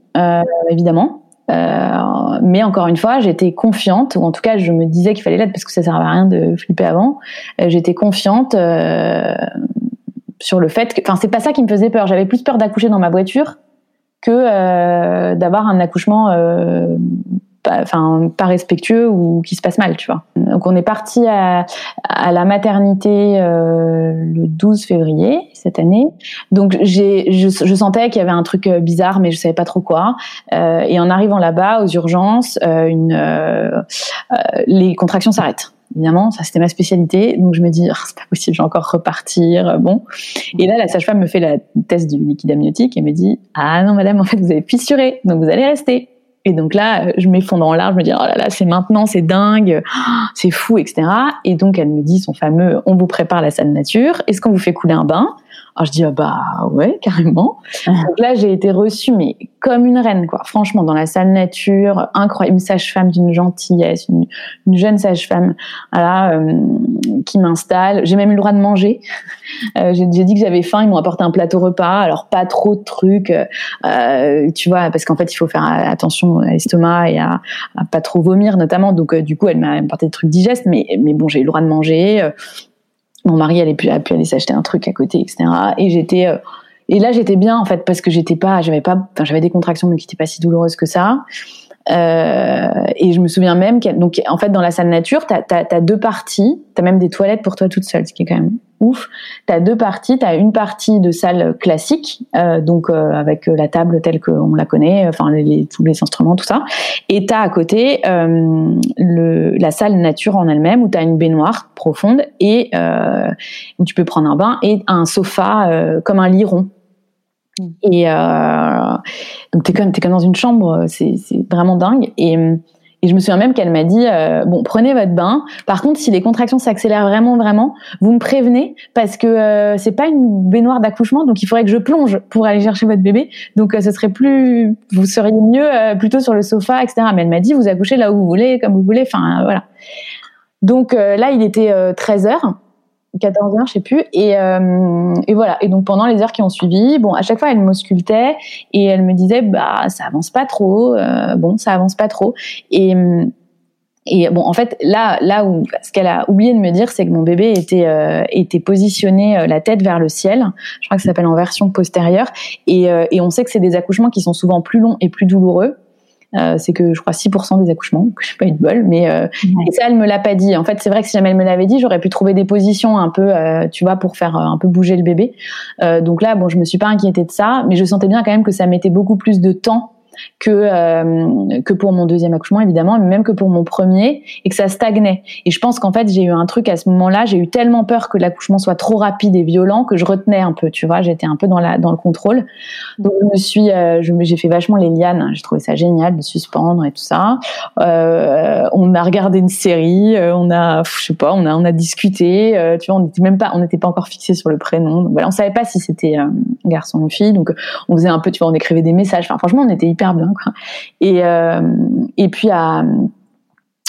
évidemment. mais encore une fois, j'étais confiante, ou en tout cas, je me disais qu'il fallait l'être parce que ça servait à rien de flipper avant. j'étais confiante sur le fait que, enfin, c'est pas ça qui me faisait peur. J'avais plus peur d'accoucher dans ma voiture que euh, d'avoir un accouchement, euh, pas, enfin, pas respectueux ou qui se passe mal, tu vois. Donc, on est parti à, à la maternité euh, le 12 février cette année. Donc, j'ai, je, je sentais qu'il y avait un truc euh, bizarre, mais je savais pas trop quoi. Euh, et en arrivant là-bas, aux urgences, euh, une, les contractions s'arrêtent évidemment, ça c'était ma spécialité. Donc je me dis, oh, c'est pas possible, je vais encore repartir. Bon. Et là, la sage-femme me fait la test du liquide amniotique et me dit, ah non madame, en fait vous avez fissuré, donc vous allez rester. Et donc là, je m'effondre en larmes, je me dis, oh là là, c'est maintenant, c'est dingue, c'est fou, etc. Et donc elle me dit son fameux, on vous prépare la salle nature, est-ce qu'on vous fait couler un bain? Alors je dis ah bah ouais carrément. Donc là j'ai été reçue mais comme une reine quoi. Franchement dans la salle nature, incroyable, une sage-femme d'une gentillesse, une, une jeune sage-femme voilà euh, qui m'installe. J'ai même eu le droit de manger. Euh, j'ai dit que j'avais faim, ils m'ont apporté un plateau repas. Alors pas trop de trucs, euh, tu vois parce qu'en fait il faut faire attention à l'estomac et à, à, pas trop vomir notamment. Donc euh, du coup elle m'a apporté des trucs digestes mais mais bon j'ai eu le droit de manger mon mari allait a pu aller s'acheter un truc à côté, etc. Et j'étais euh, et là j'étais bien en fait parce que j'étais pas, j'avais pas, j'avais des contractions mais qui n'étaient pas si douloureuses que ça. Euh, et je me souviens même que, donc en fait dans la salle nature, t'as as, deux parties, t'as même des toilettes pour toi toute seule, ce qui est quand même ouf. T'as deux parties, t'as une partie de salle classique, euh, donc euh, avec la table telle qu'on la connaît, enfin les, tous les instruments, tout ça, et t'as à côté euh, le, la salle nature en elle-même où t'as une baignoire profonde et euh, où tu peux prendre un bain et un sofa comme un lit rond. Et euh, donc t'es comme t'es comme dans une chambre, c'est vraiment dingue. Et, et je me souviens même qu'elle m'a dit euh, bon prenez votre bain. Par contre si les contractions s'accélèrent vraiment vraiment, vous me prévenez parce que euh, c'est pas une baignoire d'accouchement, donc il faudrait que je plonge pour aller chercher votre bébé. Donc euh, ce serait plus, vous seriez mieux euh, plutôt sur le sofa, etc. Mais elle m'a dit vous accouchez là où vous voulez, comme vous voulez. Enfin voilà. Donc là il était 13 heures. 14 heures, je sais plus. Et, euh, et, voilà. Et donc pendant les heures qui ont suivi, bon, à chaque fois elle m'auscultait et elle me disait, bah ça avance pas trop. Euh, bon, ça avance pas trop. Et et bon, en fait, là, là où ce qu'elle a oublié de me dire, c'est que mon bébé était euh, était positionné euh, la tête vers le ciel. Je crois que ça s'appelle en version postérieure. Et, euh, et on sait que c'est des accouchements qui sont souvent plus longs et plus douloureux. Euh, c'est que je crois 6% des accouchements, que je suis pas une bol, mais euh, et ça elle me l'a pas dit. En fait, c'est vrai que si jamais elle me l'avait dit, j'aurais pu trouver des positions un peu, euh, tu vois, pour faire un peu bouger le bébé. donc là, bon, je me suis pas inquiétée de ça, mais je sentais bien quand même que ça mettait beaucoup plus de temps que euh, que pour mon deuxième accouchement évidemment, mais même que pour mon premier et que ça stagnait. Et je pense qu'en fait j'ai eu un truc à ce moment-là, j'ai eu tellement peur que l'accouchement soit trop rapide et violent que je retenais un peu, tu vois, j'étais un peu dans la dans le contrôle. Donc je me suis, euh, j'ai fait vachement les lianes, j'ai trouvé ça génial de suspendre et tout ça. Euh, on a regardé une série, on a, je sais pas, on a on a discuté, tu vois, on n'était même pas, on n'était pas encore fixé sur le prénom. Donc, voilà, on savait pas si c'était garçon ou fille, donc on faisait un peu, tu vois, on écrivait des messages. Enfin franchement, on était hyper bien. Quoi. Et, euh, et puis, à,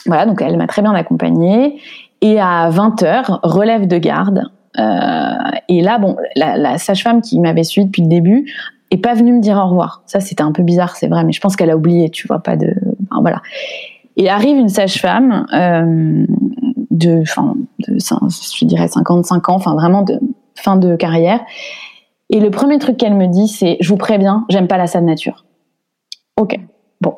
voilà, donc elle m'a très bien accompagnée. Et à 20h, relève de garde. Euh, et là, bon, la, sage-femme qui m'avait suivi depuis le début est pas venue me dire au revoir. Ça, c'était un peu bizarre, c'est vrai, mais je pense qu'elle a oublié, tu vois, pas de. Voilà. Et arrive une sage-femme euh, de, enfin, de, je dirais 55 ans, enfin vraiment de fin de carrière. Et le premier truc qu'elle me dit, c'est, je vous préviens, j'aime pas la salle nature. Ok. Bon.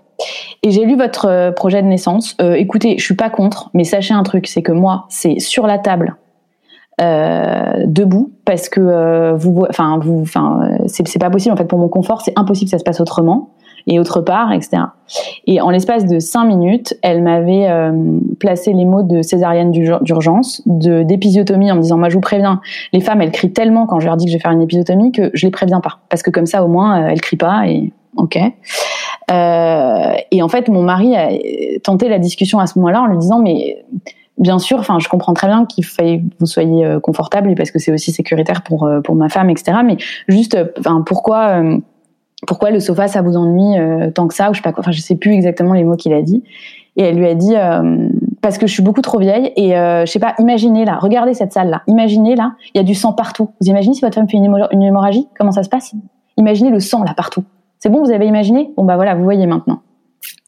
Et j'ai lu votre euh, projet de naissance. Euh, écoutez, je suis pas contre, mais sachez un truc, c'est que moi, c'est sur la table, euh, debout, parce que vous, enfin, vous, enfin, c'est pas possible en fait pour mon confort, c'est impossible que ça se passe autrement et autre part, etc. Et en l'espace de cinq minutes, elle m'avait placé les mots de césarienne d'urgence, d'épisiotomie en me disant moi je vous préviens, les femmes elles crient tellement quand je leur dis que je vais faire une épisiotomie que je les préviens pas, parce que comme ça au moins elles crient pas et ok. Euh, et en fait, mon mari a tenté la discussion à ce moment-là en lui disant, mais bien sûr, enfin, je comprends très bien qu'il faille que vous soyez euh, confortable parce que c'est aussi sécuritaire pour euh, pour ma femme, etc. Mais juste, enfin, pourquoi pourquoi le sofa ça vous ennuie tant que ça je sais pas. Enfin, je sais plus exactement les mots qu'il a dit. Et elle lui a dit parce que je suis beaucoup trop vieille et je sais pas. Imaginez là, regardez cette salle là. Imaginez là, il y a du sang partout. Vous imaginez si votre femme fait une hémorragie, comment ça se passe? Imaginez le sang là partout. C'est bon, vous avez imaginé? Bon bah voilà, vous voyez maintenant.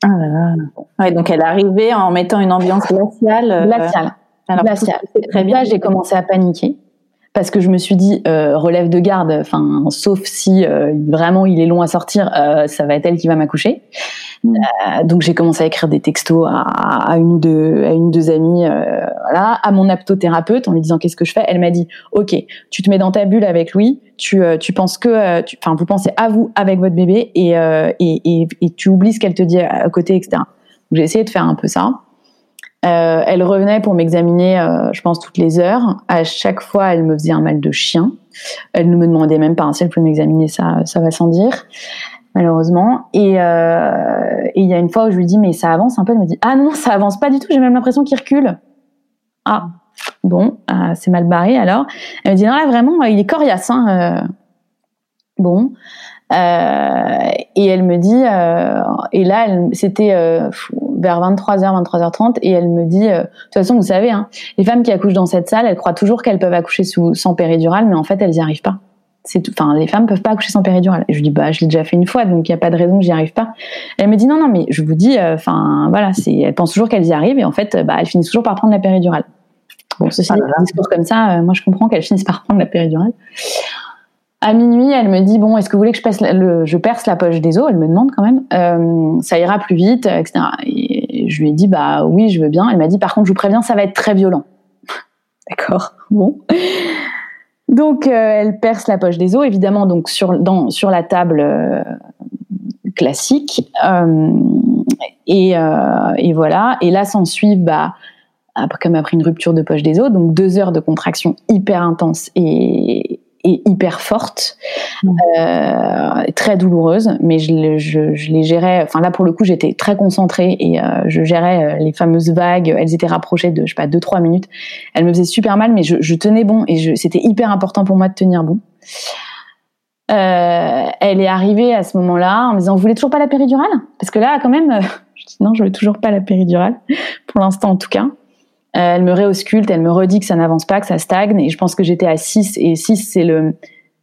Ah là là. Ouais, donc elle est arrivée en mettant une ambiance glaciale. Euh, glaciale. glaciale. Très bien, j'ai commencé à paniquer parce que je me suis dit euh, relève de garde, enfin sauf si euh, vraiment il est long à sortir, euh, ça va être elle qui va m'accoucher. Mm. Euh, donc j'ai commencé à écrire des textos à, à une ou deux à une ou deux amies, voilà, à mon aptothérapeute en lui disant qu'est-ce que je fais? Elle m'a dit ok, tu te mets dans ta bulle avec Louis, tu tu penses que, enfin vous pensez à vous avec votre bébé et et, et, et tu oublies ce qu'elle te dit à côté, etc. J'ai essayé de faire un peu ça. Euh, elle revenait pour m'examiner, euh, je pense, toutes les heures. À chaque fois, elle me faisait un mal de chien. Elle ne me demandait même pas hein, si elle pouvait m'examiner, ça, ça va sans dire, malheureusement. Euh, et il y a une fois où je lui dis, mais ça avance un peu. Elle me dit, ah non, ça avance pas du tout. J'ai même l'impression qu'il recule. Ah, bon, c'est mal barré alors. Elle me dit, non, là, vraiment, il est coriace. Hein, bon. et elle me dit, et là, c'était vers 23h, 23h30, et elle me dit, euh, de toute façon, vous savez, hein, les femmes qui accouchent dans cette salle, elles croient toujours qu'elles peuvent accoucher sous, sans péridurale, mais en fait, elles n'y arrivent pas. C'est tout. Enfin, les femmes peuvent pas accoucher sans péridurale. Et je lui dis, bah, je l'ai déjà fait une fois, donc il n'y a pas de raison que j'y arrive pas. Elle me dit, non, non, mais je vous dis, euh, enfin, voilà, c'est, elles pensent toujours qu'elles y arrivent, et en fait, bah, elles finissent toujours par prendre la péridurale. Bon, ceci dit, un discours comme ça, euh, moi, je comprends qu'elles finissent par prendre la péridurale. À minuit, elle me dit bon, est-ce que vous voulez que je, perce, la poche des os? Elle me demande quand même. Euh, ça ira plus vite, etc. Et je lui ai dit bah oui, je veux bien. Elle m'a dit par contre, je vous préviens, ça va être très violent. D'accord. Bon. Donc euh, elle perce la poche des os, évidemment, donc sur la table euh, classique. Euh, et, et, voilà. Et là s'ensuit bah après qu'elle m'a pris une rupture de poche des os, donc deux heures de contraction hyper intense et, et hyper forte, mmh. euh, très douloureuse, mais je, je, je, les gérais. Enfin là pour le coup j'étais très concentrée et euh, je gérais euh, les fameuses vagues. Elles étaient rapprochées de je sais pas deux trois minutes. Elles me faisaient super mal, mais je, je tenais bon et c'était hyper important pour moi de tenir bon. Euh, elle est arrivée à ce moment-là en me disant vous voulez toujours pas la péridurale? Parce que là quand même je dis non je veux toujours pas la péridurale pour l'instant en tout cas elle me réausculte, elle me redit que ça n'avance pas, que ça stagne. Et je pense que j'étais à 6. Et 6, c'est le,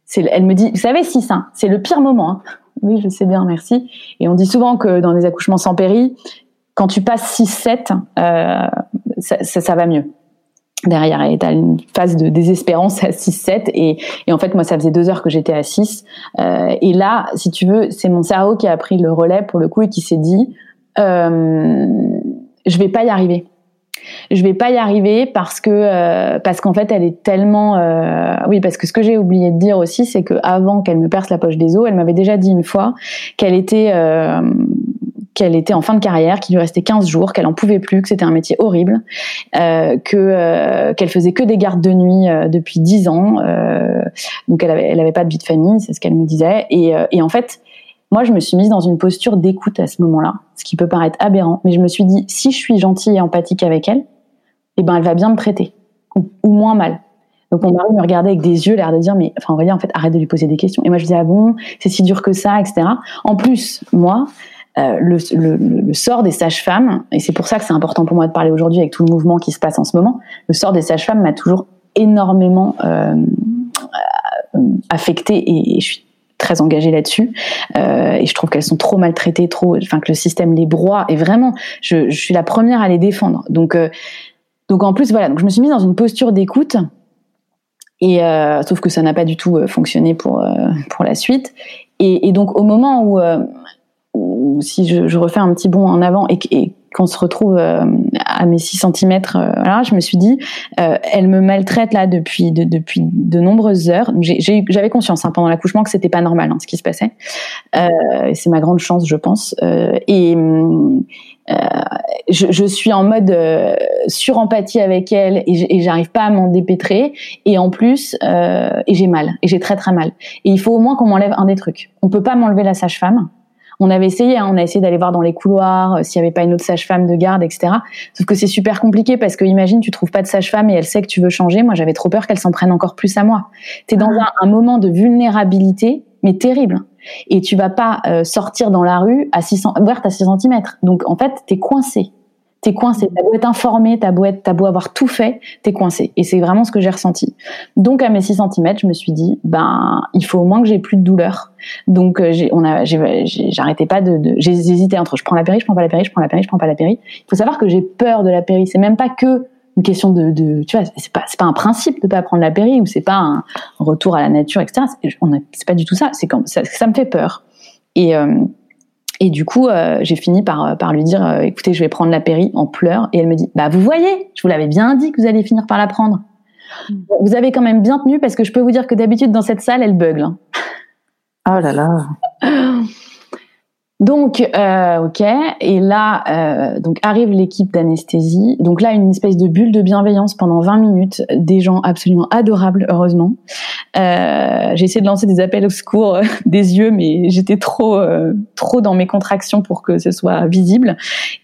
c'est, elle me dit, vous savez, 6, hein, c'est le pire moment. Hein. Oui, je sais bien, merci. Et on dit souvent que dans les accouchements sans péri, quand tu passes 6-7, euh, ça, ça, ça, va mieux. Derrière, et t'as une phase de désespérance à 6-7. Et, et, en fait, moi, ça faisait deux heures que j'étais à 6. Euh, et là, si tu veux, c'est mon cerveau qui a pris le relais pour le coup et qui s'est dit, euh, je vais pas y arriver je vais pas y arriver parce que euh, parce qu'en fait elle est tellement euh, oui parce que ce que j'ai oublié de dire aussi c'est que avant qu'elle me perce la poche des os elle m'avait déjà dit une fois qu'elle était euh, qu'elle était en fin de carrière, qu'il lui restait 15 jours, qu'elle en pouvait plus, que c'était un métier horrible, euh, que euh, qu'elle faisait que des gardes de nuit euh, depuis 10 ans, donc elle avait elle avait pas de vie de famille, c'est ce qu'elle me disait, et, et en fait moi, je me suis mise dans une posture d'écoute à ce moment-là, ce qui peut paraître aberrant, mais je me suis dit, si je suis gentille et empathique avec elle, eh ben, elle va bien me traiter, ou, moins mal. Donc mon mari me regardait avec des yeux, l'air de dire, mais enfin, en fait, arrête de lui poser des questions. Et moi, je disais, ah bon, c'est si dur que ça, etc. En plus, moi, euh, le, sort des sages-femmes, et c'est pour ça que c'est important pour moi de parler aujourd'hui avec tout le mouvement qui se passe en ce moment, le sort des sages-femmes m'a toujours énormément euh, euh affectée et je suis très engagée là-dessus euh, et je trouve qu'elles sont trop maltraitées, trop, enfin que le système les broie et vraiment, je, suis la première à les défendre. Donc, euh, donc en plus voilà, donc je me suis mise dans une posture d'écoute et euh, sauf que ça n'a pas du tout euh, fonctionné pour pour la suite. Et, donc au moment où, si je, je, refais un petit bond en avant et, et qu'on se retrouve euh, à mes 6 cm, euh, voilà, je me suis dit, euh, elle me maltraite là depuis de, depuis de nombreuses heures. J'avais conscience hein, pendant l'accouchement que c'était pas normal hein, ce qui se passait. c'est ma grande chance, je pense. et je, je, suis en mode surempathie avec elle et, et j'arrive pas à m'en dépêtrer. Et en plus, et j'ai mal, et j'ai très très mal. Et il faut au moins qu'on m'enlève un des trucs. On peut pas m'enlever la sage-femme on avait essayé, hein, on a essayé d'aller voir dans les couloirs euh, s'il n'y avait pas une autre sage-femme de garde, etc. Sauf que c'est super compliqué parce que imagine, tu trouves pas de sage-femme et elle sait que tu veux changer. Moi, j'avais trop peur qu'elle s'en prenne encore plus à moi. Tu es dans ah. un, moment de vulnérabilité, mais terrible. Et tu vas pas euh, sortir dans la rue à 600, ouverte à 6 cm. Donc, en fait, tu es coincé t'es coincé. T'as beau être informé, t'as beau, être, t'as beau avoir tout fait, t'es coincé. Et c'est vraiment ce que j'ai ressenti. Donc à mes 6 cm, je me suis dit, ben il faut au moins que j'ai plus de douleur. Donc euh, j'ai, on a, j'ai, j'arrêtais pas de, de j'hésitais entre je prends la péri, je prends pas la péri, je prends la péri, je prends pas la péri. Il faut savoir que j'ai peur de la péri. C'est même pas que une question de, de tu vois, c'est pas, c'est pas un principe de pas prendre la péri ou c'est pas un retour à la nature, etc. C'est, on c'est pas du tout ça. C'est comme ça, ça me fait peur. Et euh, et du coup, euh, j'ai fini par, euh, par lui dire, euh, écoutez, je vais prendre la péri en pleurs. Et elle me dit, bah vous voyez, je vous l'avais bien dit que vous allez finir par la prendre. Mm. Vous avez quand même bien tenu parce que je peux vous dire que d'habitude dans cette salle, elle bugle. Hein. Oh là là. Donc, euh, ok. Et là, euh, donc arrive l'équipe d'anesthésie. Donc là, une espèce de bulle de bienveillance pendant 20 minutes. Des gens absolument adorables, heureusement. Euh, j'ai essayé de lancer des appels au secours euh, des yeux, mais j'étais trop, euh, trop dans mes contractions pour que ce soit visible.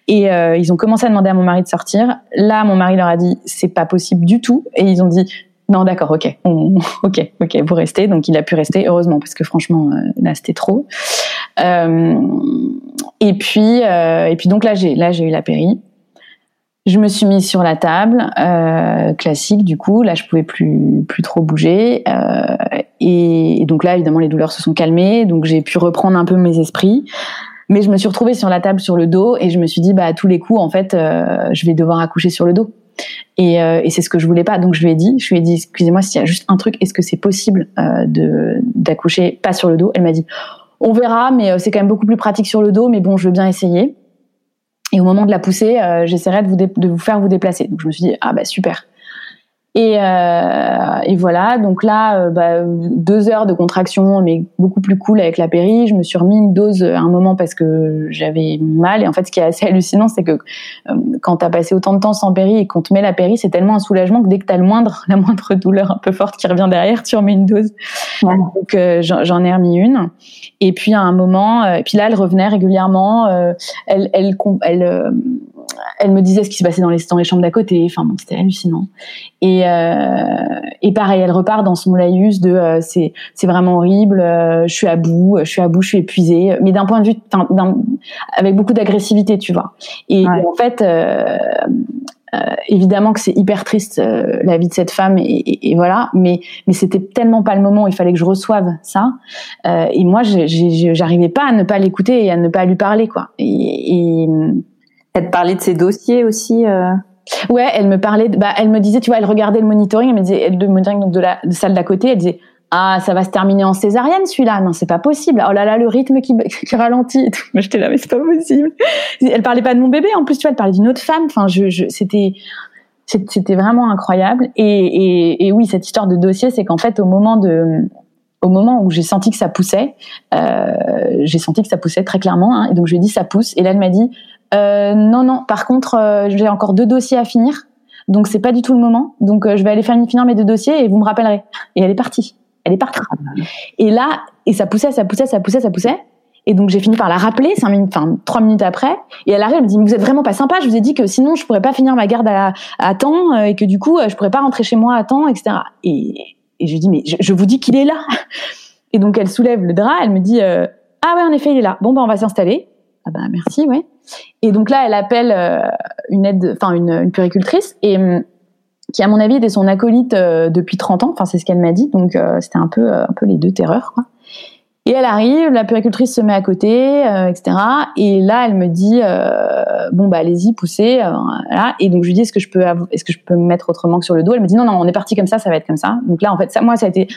Et euh, ils ont commencé à demander à mon mari de sortir. Là, mon mari leur a dit c'est pas possible du tout. Et ils ont dit non, d'accord, ok, ok, ok, vous restez. Donc il a pu rester, heureusement, parce que franchement, là c'était trop. Euh, et puis, euh, et puis donc là j'ai là j'ai eu la péri. Je me suis mise sur la table euh, classique du coup. Là je pouvais plus plus trop bouger. Euh, et, donc là évidemment les douleurs se sont calmées. Donc j'ai pu reprendre un peu mes esprits. Mais je me suis retrouvée sur la table sur le dos et je me suis dit bah à tous les coups en fait je vais devoir accoucher sur le dos Et, euh, et c'est ce que je voulais pas. Donc je lui ai dit, je lui ai dit, excusez-moi, s'il y a juste un truc, est-ce que c'est possible euh, de d'accoucher pas sur le dos? Elle m'a dit, on verra, mais euh, c'est quand même beaucoup plus pratique sur le dos, mais bon, je veux bien essayer. Et au moment de la pousser, euh, j'essaierai de vous, de vous faire vous déplacer. Donc je me suis dit, ah bah super. Et, euh, et, voilà, donc là, euh, bah, deux heures de contraction, mais beaucoup plus cool avec la péri. Je me suis remis une dose à un moment parce que j'avais mal. Et en fait, ce qui est assez hallucinant, c'est que euh, quand t'as passé autant de temps sans péri et qu'on te met la péri, c'est tellement un soulagement que dès que t'as le moindre, la moindre douleur un peu forte qui revient derrière, tu remets une dose. Ouais. Donc euh, j'en ai remis une. Et puis à un moment, et puis là, elle revenait régulièrement. elle, elle, elle elle me disait ce qui se passait dans les, dans les chambres d'à côté. Enfin, bon, c'était hallucinant. Et, euh, et pareil, elle repart dans son laïus de euh, c'est c'est vraiment horrible. Euh, je suis à bout, je suis à bout, je suis épuisée. Mais d'un point de vue, avec beaucoup d'agressivité, tu vois. Et, ouais. en fait. Euh, euh, évidemment que c'est hyper triste la vie de cette femme et, et, et, voilà, mais mais c'était tellement pas le moment. Il fallait que je reçoive ça, et moi j'arrivais pas à ne pas l'écouter et à ne pas lui parler quoi. Et, elle te parlait de ses dossiers aussi euh... Ouais, elle me parlait, bah, elle me disait, tu vois, elle regardait le monitoring, elle me disait, le monitoring donc de la de salle d'à côté, elle disait, ah, ça va se terminer en césarienne celui-là, non, c'est pas possible. Oh là là, le rythme qui, qui ralentit. Moi, j'étais là, mais c'est pas possible. Elle parlait pas de mon bébé, en plus, tu vois, elle parlait d'une autre femme. Enfin, je, je c'était, c'était vraiment incroyable. Et, et, et oui, cette histoire de dossier, c'est qu'en fait, au moment de, au moment où j'ai senti que ça poussait, euh, j'ai senti que ça poussait très clairement, hein, et donc je lui ai dit ça pousse, et là elle m'a dit non, non. Par contre, euh, j'ai encore deux dossiers à finir, donc c'est pas du tout le moment. Donc euh, je vais aller finir mes deux dossiers et vous me rappellerez. Et elle est partie. Elle est partie. Et là, et ça poussait, ça poussait, ça poussait, ça poussait. Et donc j'ai fini par la rappeler cinq minutes, enfin trois minutes après. Et elle arrive, elle me dit vous êtes vraiment pas sympa. Je vous ai dit que sinon je pourrais pas finir ma garde à, à temps et que du coup je pourrais pas rentrer chez moi à temps, etc. Et, et je lui dis mais je, je vous dis qu'il est là. Et donc elle soulève le drap, elle me dit ah ouais en effet il est là. Bon ben on va s'installer. Ah ben merci ouais. Et donc là, elle appelle euh, une aide, enfin une, une, puricultrice et hum, qui à mon avis était son acolyte euh, depuis 30 ans. Enfin c'est ce qu'elle m'a dit. Donc euh, c'était un peu un peu les deux terreurs. Et elle arrive, la puricultrice se met à côté, etc. Et là, elle me dit bon bah allez-y, poussez. Voilà. Et donc je lui dis est-ce que je peux est-ce que je peux me mettre autrement que sur le dos? Elle me dit non non, on est parti comme ça, ça va être comme ça. Donc là en fait ça moi ça a été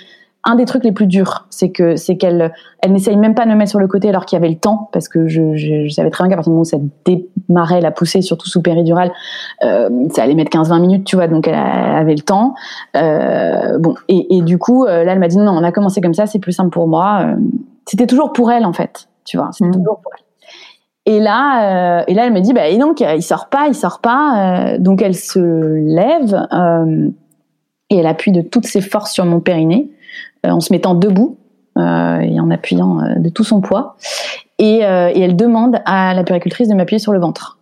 un des trucs les plus durs, c'est que c'est qu'elle elle n'essaye même pas de me mettre sur le côté alors qu'il y avait le temps, parce que je, je, je savais très bien qu'à partir du moment où ça démarrait la poussée, surtout sous péridurale, euh, ça allait mettre 15-20 minutes, tu vois, donc elle, avait le temps. Euh, bon, et, et, du coup, euh, là, elle m'a dit non, on a commencé comme ça, c'est plus simple pour moi. C'était toujours pour elle en fait, tu vois, c'était mmh. toujours pour elle. Et là, euh, et là, elle me dit, bah, et donc, il sort pas, il sort pas. Euh, donc, elle se lève euh, et elle appuie de toutes ses forces sur mon périnée. Euh, en se mettant debout euh, et en appuyant euh, de tout son poids. Et, et elle demande à la puricultrice de m'appuyer sur le ventre.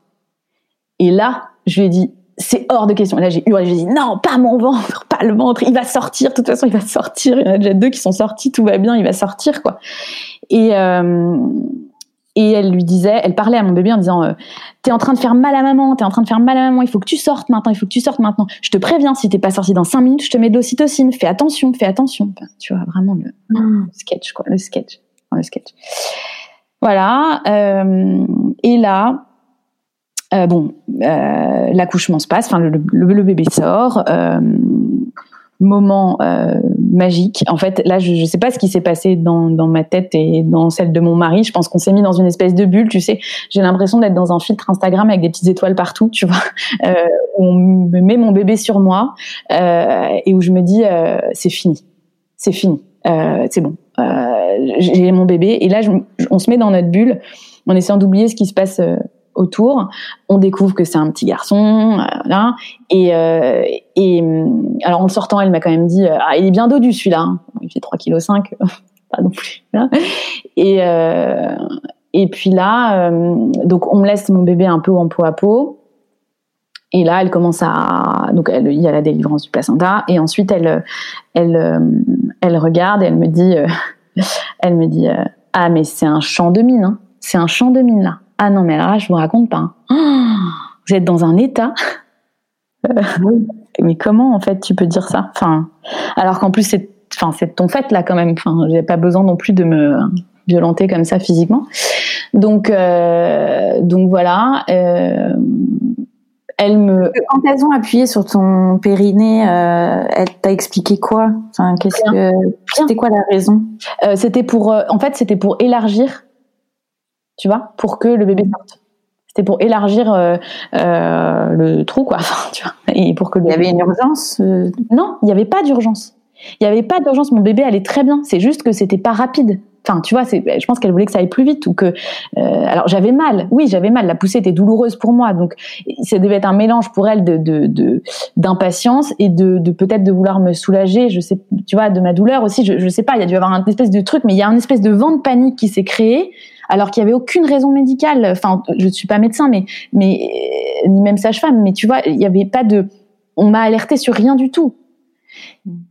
Et là, je lui ai dit, c'est hors de question. Et là, j'ai hurlé, j'ai dit, non, pas mon ventre, pas le ventre, il va sortir, de toute façon, il va sortir. Il y en a déjà deux qui sont sortis, tout va bien, il va sortir, quoi. Et, euh, et elle lui disait, elle parlait à mon bébé en disant, euh, t'es en train de faire mal à maman, t'es en train de faire mal à maman, il faut que tu sortes maintenant, il faut que tu sortes maintenant. Je te préviens, si t'es pas sorti dans cinq minutes, je te mets de l'ocytocine. Fais attention, fais attention. tu vois vraiment le, le, sketch, quoi, le sketch, le sketch. Voilà. Euh, et là, euh, bon, euh, l'accouchement se passe, enfin le, le, le, bébé sort. Moment euh, magique. En fait, là, je ne sais pas ce qui s'est passé dans, dans ma tête et dans celle de mon mari. Je pense qu'on s'est mis dans une espèce de bulle, tu sais. J'ai l'impression d'être dans un filtre Instagram avec des petites étoiles partout, tu vois. Euh, où on me met mon bébé sur moi euh, et où je me dis, euh, c'est fini, c'est fini, euh, c'est bon. Euh, j'ai mon bébé et là, je, on se met dans notre bulle en essayant d'oublier ce qui se passe autour. On découvre que c'est un petit garçon, euh, Et, euh, et alors en le sortant, elle m'a quand même dit, ah, il est bien dodu celui-là. Hein. Il fait 3 kg 5, pas non plus. Là. Et euh, et puis là, euh, donc on me laisse mon bébé un peu en peau à peau. Et là, elle commence à donc elle, il y a la délivrance du placenta et ensuite elle elle elle regarde et elle me dit elle me dit ah mais c'est un champ de mine, hein. c'est un champ de mine là. Ah non, mais là, je vous raconte pas. Oh, vous êtes dans un état. mais comment, en fait, tu peux dire ça? Enfin, alors qu'en plus, c'est, enfin, c'est ton fait là, quand même. Enfin, j'ai pas besoin non plus de me violenter comme ça physiquement. Donc, euh, donc voilà. Euh, elle me. Quand elles ont appuyé sur ton périnée, euh, elle t'a expliqué quoi? Enfin, qu'est-ce que c'était quoi la raison? Euh, C'était pour, euh, en fait, c'était pour élargir, tu vois, pour que le bébé sorte. C'était pour élargir euh, euh, le trou, quoi. tu vois, et pour que le il y avait une urgence Non, il n'y avait pas d'urgence. Il n'y avait pas d'urgence. Mon bébé allait très bien. C'est juste que c'était pas rapide. Enfin, tu vois, c'est, je pense qu'elle voulait que ça aille plus vite ou que. Euh, alors, j'avais mal. Oui, j'avais mal. La poussée était douloureuse pour moi, donc ça devait être un mélange pour elle de, de, d'impatience et de, de peut-être de vouloir me soulager. Je sais, tu vois, de ma douleur aussi. Je, je sais pas. Il y a dû avoir un espèce de truc, mais il y a un espèce de vent de panique qui s'est créé alors qu'il y avait aucune raison médicale. Enfin, je ne suis pas médecin, mais mais ni même sage-femme. Mais tu vois, il y avait pas de. On m'a alerté sur rien du tout.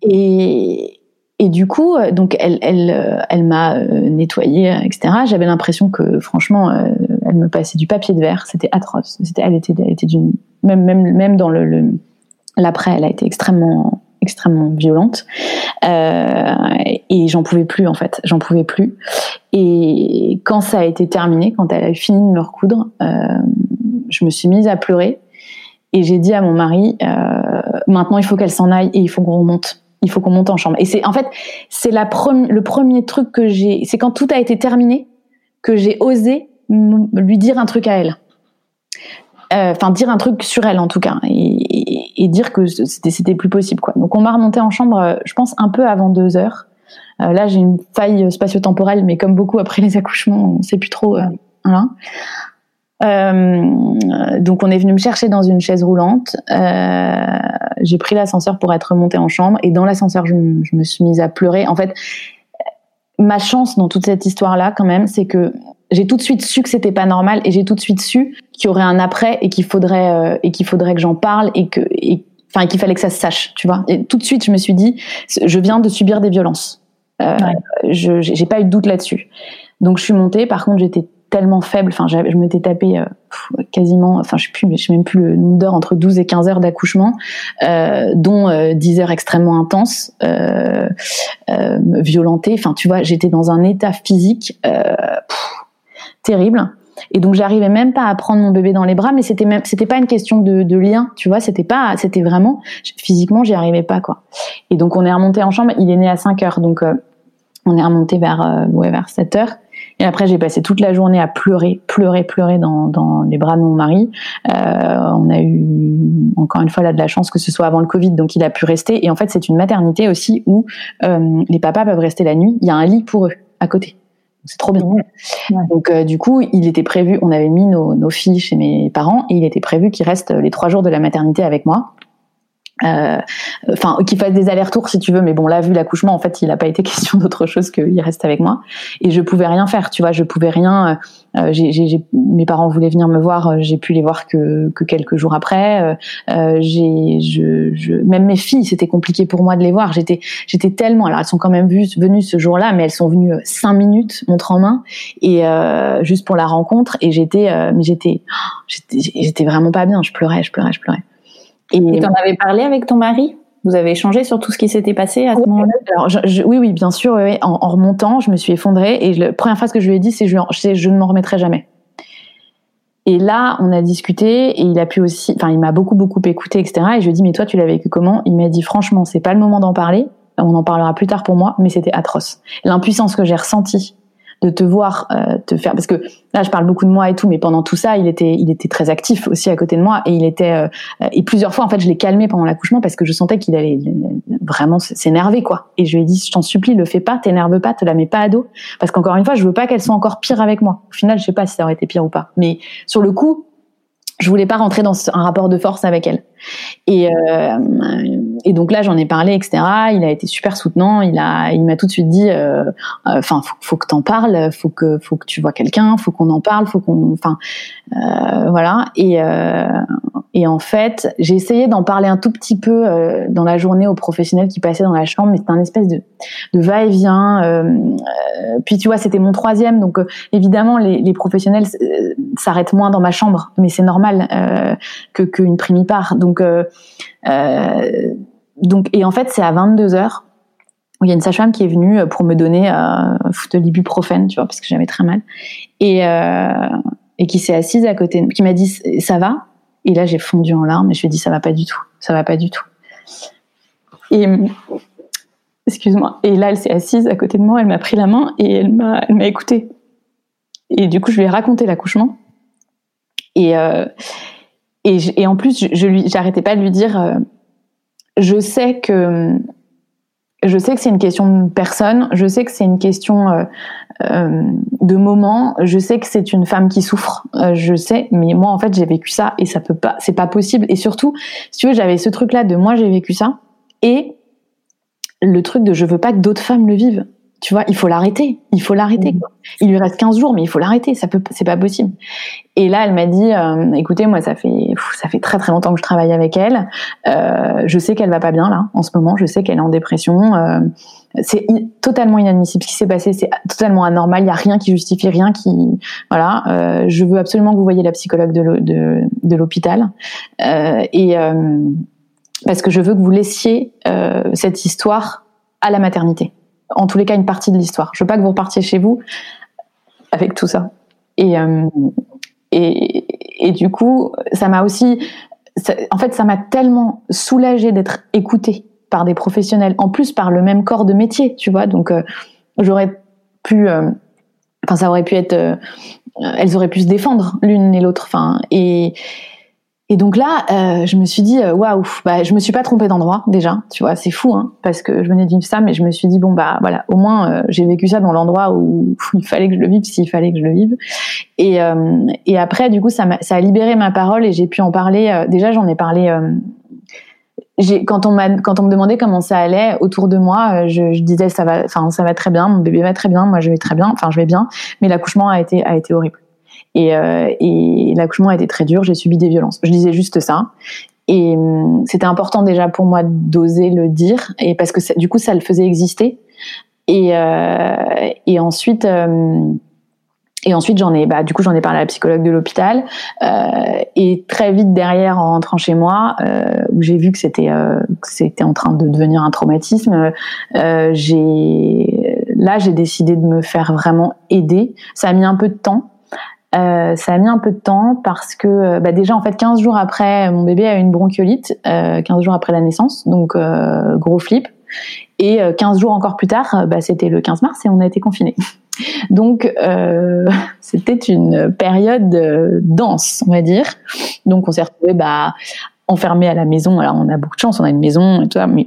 Et, et du coup, euh, donc elle, elle, euh, elle m'a euh, nettoyée, etc. J'avais l'impression que, franchement, elle me passait du papier de verre. C'était atroce. C'était, elle était, elle était d'une, même, même, même dans le, le l'après, elle a été extrêmement, extrêmement violente. Euh, et j'en pouvais plus en fait, j'en pouvais plus. Et quand ça a été terminé, quand elle a fini de me recoudre, euh, je me suis mise à pleurer et j'ai dit à mon mari euh, maintenant il faut qu'elle s'en aille et il faut qu'on remonte il faut qu'on monte en chambre. Et c'est en fait, c'est le premier truc que j'ai, c'est quand tout a été terminé que j'ai osé lui dire un truc à elle. Euh, enfin, dire un truc sur elle en tout cas, et, dire que c'était plus possible. Donc on m'a remonté en chambre, je pense un peu avant deux heures. Euh, là, j'ai une faille spatio-temporelle, mais comme beaucoup après les accouchements, on sait plus trop. voilà. Euh, donc on est venu me chercher dans une chaise roulante. Euh, j'ai pris l'ascenseur pour être remontée en chambre et dans l'ascenseur je, me suis mise à pleurer. En fait, ma chance dans toute cette histoire-là quand même, c'est que j'ai tout de suite su que c'était pas normal et j'ai tout de suite su qu'il y aurait un après et qu'il faudrait euh, et qu'il faudrait que j'en parle et que enfin qu'il fallait que ça se sache, tu vois. Et tout de suite je me suis dit je viens de subir des violences. Euh, je j'ai pas eu de doute là-dessus. Donc je suis montée. Par contre j'étais tellement faible. Enfin, je m'étais tapé euh, quasiment, enfin, je sais plus, je sais même plus le nombre d'heures entre 12 et 15 heures d'accouchement, euh, dont 10 euh, heures extrêmement intenses, euh, euh, violentées. Enfin, tu vois, j'étais dans un état physique terrible. Et donc j'arrivais même pas à prendre mon bébé dans les bras, mais c'était même c'était pas une question de, de lien, tu vois, c'était pas c'était vraiment physiquement j'y arrivais pas quoi. Et donc on est remonté en chambre, il est né à 5 heures, donc on est remonté vers ouais, vers 7 heures et après, j'ai passé toute la journée à pleurer, pleurer, pleurer dans, dans les bras de mon mari. Euh, on a eu encore une fois là de la chance que ce soit avant le Covid, donc il a pu rester. Et en fait, c'est une maternité aussi où euh, les papas peuvent rester la nuit. Il y a un lit pour eux à côté. C'est trop bien. Donc euh, du coup, il était prévu, on avait mis nos, nos filles chez mes parents et il était prévu qu'ils restent les trois jours de la maternité avec moi. Euh, enfin qu'il fasse des allers-retours si tu veux mais bon là vu l'accouchement en fait il n'a pas été question d'autre chose qu'il reste avec moi. Et je pouvais rien faire tu vois je pouvais rien euh, euh j'ai, mes parents voulaient venir me voir euh, j'ai pu les voir que, que quelques jours après euh, j'ai je, je, même mes filles c'était compliqué pour moi de les voir. J'étais j'étais tellement alors elles sont quand même venues ce jour-là mais elles sont venues cinq minutes montre en main et juste pour la rencontre et j'étais mais j'étais j'étais j'étais vraiment pas bien je pleurais je pleurais je pleurais et tu en avais parlé avec ton mari? Vous avez échangé sur tout ce qui s'était passé à ce moment-là? Alors, Oui, oui, bien sûr. En, remontant, je me suis effondrée et la première phrase que je lui ai dit, c'est je, je ne m'en remettrai jamais. Et là, on a discuté et il a pu aussi, enfin, il m'a beaucoup, beaucoup écouté, etc. Et je lui ai dit, mais toi, tu l'as vécu comment? Il m'a dit, franchement, c'est pas le moment d'en parler. On en parlera plus tard pour moi, mais c'était atroce. L'impuissance que j'ai ressentie de te voir euh, te faire parce que là je parle beaucoup de moi et tout mais pendant tout ça il était il était très actif aussi à côté de moi et il était euh, et plusieurs fois en fait je l'ai calmé pendant l'accouchement parce que je sentais qu'il allait vraiment s'énerver quoi. Et je lui ai dit je t'en supplie le fais pas t'énerve pas te la mets pas à dos parce qu'encore une fois je veux pas qu'elle soit encore pire avec moi. Au final je sais pas si ça aurait été pire ou pas. Mais sur le coup je voulais pas rentrer dans un rapport de force avec elle. Et, euh, donc là, j'en ai parlé, etc. Il a été super soutenant. Il m'a tout de suite dit, euh, enfin, faut, faut, que t'en parles, faut que, faut que tu vois quelqu'un, faut qu'on en parle, faut qu'on, enfin, euh, voilà. Et, euh, en fait, j'ai essayé d'en parler un tout petit peu euh, dans la journée aux professionnels qui passaient dans la chambre, mais c'était un espèce de, va-et-vient. Euh, puis tu vois, c'était mon troisième, donc évidemment, les professionnels s'arrêtent moins dans ma chambre, mais c'est normal que qu'une primipare. Donc donc, et en fait, c'est à 22 h où il y a une sage-femme qui est venue pour me donner euh, de l'ibuprofène, tu vois, parce que j'avais très mal, et, euh, et qui s'est assise à côté, qui m'a dit ça va, Et là, j'ai fondu en larmes et je lui ai dit, ça va pas du tout, ça va pas du tout. Et excuse-moi. Et là, elle s'est assise à côté de moi, elle m'a pris la main et elle m'a, elle m'a écoutée. Et du coup, je lui ai raconté l'accouchement. Et, euh, et, et, en plus, je, lui, j'arrêtais pas de lui dire, euh, je sais que je sais que c'est une question de personne, je sais que c'est une question euh, euh, de moment, je sais que c'est une femme qui souffre, euh, je sais, mais moi en fait j'ai vécu ça et ça peut pas, c'est pas possible. Et surtout, si tu veux, j'avais ce truc là de moi j'ai vécu ça et le truc de je veux pas que d'autres femmes le vivent tu vois, il faut l'arrêter, il faut l'arrêter. Mmh. Il lui reste 15 jours, mais il faut l'arrêter, ça peut, c'est pas possible. Et là, elle m'a dit, euh, écoutez, moi, ça fait, ça fait très très longtemps que je travaille avec elle. Euh, je sais qu'elle va pas bien là, en ce moment. Je sais qu'elle est en dépression. Euh, c'est totalement inadmissible ce qui s'est passé. C'est totalement anormal. Il y a rien qui justifie, rien qui, voilà. Euh, je veux absolument que vous voyez la psychologue de, l'hôpital. Euh, et parce que je veux que vous laissiez cette histoire à la maternité en tous les cas une partie de l'histoire. Je veux pas que vous repartiez chez vous avec tout ça. Et, euh, et, et, du coup, ça m'a aussi, en fait, ça m'a tellement soulagée d'être écoutée par des professionnels, en plus par le même corps de métier, tu vois. Donc, euh, j'aurais pu, euh, enfin, ça aurait pu être, elles auraient pu se défendre l'une et l'autre. Enfin, et et donc là, euh, je me suis dit, euh, waouh, bah, je me suis pas trompée d'endroit déjà, tu vois, c'est fou, hein, parce que je venais de vivre ça, mais je me suis dit bon bah voilà, au moins euh, j'ai vécu ça dans l'endroit où, il fallait que je le vive, s'il fallait que je le vive. Et, et après, du coup, ça, a, ça a libéré ma parole et j'ai pu en parler. déjà, j'en ai parlé. j'ai quand on m'a quand on me demandait comment ça allait autour de moi, je, je disais ça va, enfin ça va très bien, mon bébé va très bien, moi je vais très bien, enfin je vais bien, mais l'accouchement a été a été horrible. Et, euh, et l'accouchement a été très dur, j'ai subi des violences. Je disais juste ça. Et hum, c'était important déjà pour moi d'oser le dire, et parce que du coup ça le faisait exister. Et, euh, et ensuite, euh, et ensuite j'en ai, bah du coup j'en ai parlé à la psychologue de l'hôpital. Euh, et très vite derrière, en rentrant chez moi, euh, où j'ai vu que c'était euh, c'était en train de devenir un traumatisme, j'ai là j'ai décidé de me faire vraiment aider. Ça a mis un peu de temps euh, ça a mis un peu de temps parce que euh, bah déjà en fait 15 jours après mon bébé a eu une bronchiolite, euh, 15 jours après la naissance, donc euh, gros flip. Et 15 jours encore plus tard, bah, c'était le 15 mars et on a été confinés. Donc c'était une période dense, on va dire. Donc on s'est retrouvé bah, enfermé à la maison. Alors on a beaucoup de chance, on a une maison et tout ça, mais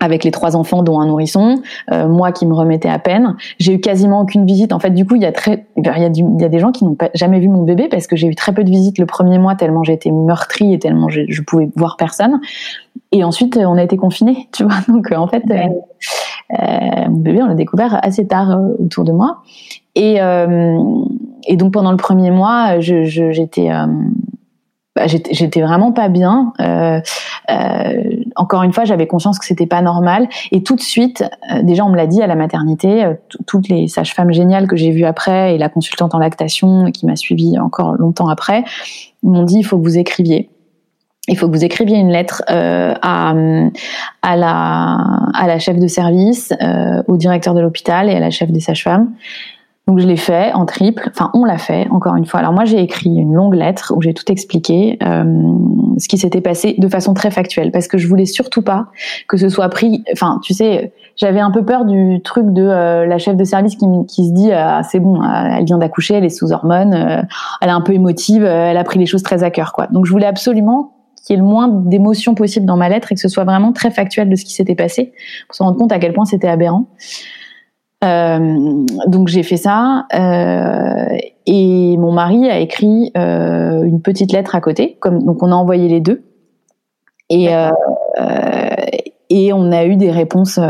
avec les trois enfants dont un nourrisson, euh, moi qui me remettais à peine, j'ai eu quasiment aucune visite. En fait, du coup, il y a très, il y a, il y a des gens qui n'ont jamais vu mon bébé parce que j'ai eu très peu de visites le premier mois tellement j'étais meurtrie et tellement je, je, pouvais voir personne. Et ensuite, on a été confinés, tu vois. Donc, en fait, euh, euh, mon bébé, on l'a découvert assez tard euh, autour de moi. Et, euh, et donc, pendant le premier mois, j'étais bah, j'étais vraiment pas bien. Euh, euh, encore une fois, j'avais conscience que c'était pas normal. Et tout de suite, euh, déjà, on me l'a dit à la maternité. Euh, toutes les sages-femmes géniales que j'ai vues après et la consultante en lactation qui m'a suivie encore longtemps après m'ont dit il faut que vous écriviez. Il faut que vous écriviez une lettre euh, à, la chef de service, au directeur de l'hôpital et à la chef des sages-femmes donc je l'ai fait en triple, enfin on l'a fait encore une fois. Alors moi j'ai écrit une longue lettre où j'ai tout expliqué euh, ce qui s'était passé de façon très factuelle parce que je voulais surtout pas que ce soit pris. Enfin tu sais, j'avais un peu peur du truc de euh, la chef de service qui, qui se dit ah, c'est bon, euh, elle vient d'accoucher, elle est sous hormones, elle est un peu émotive, elle a pris les choses très à cœur quoi. Donc je voulais absolument qu'il y ait le moins d'émotions possible dans ma lettre et que ce soit vraiment très factuel de ce qui s'était passé pour se rendre compte à quel point c'était aberrant. Euh, donc j'ai fait ça euh, et mon mari a écrit euh, une petite lettre à côté. Comme, donc on a envoyé les deux et et on a eu des réponses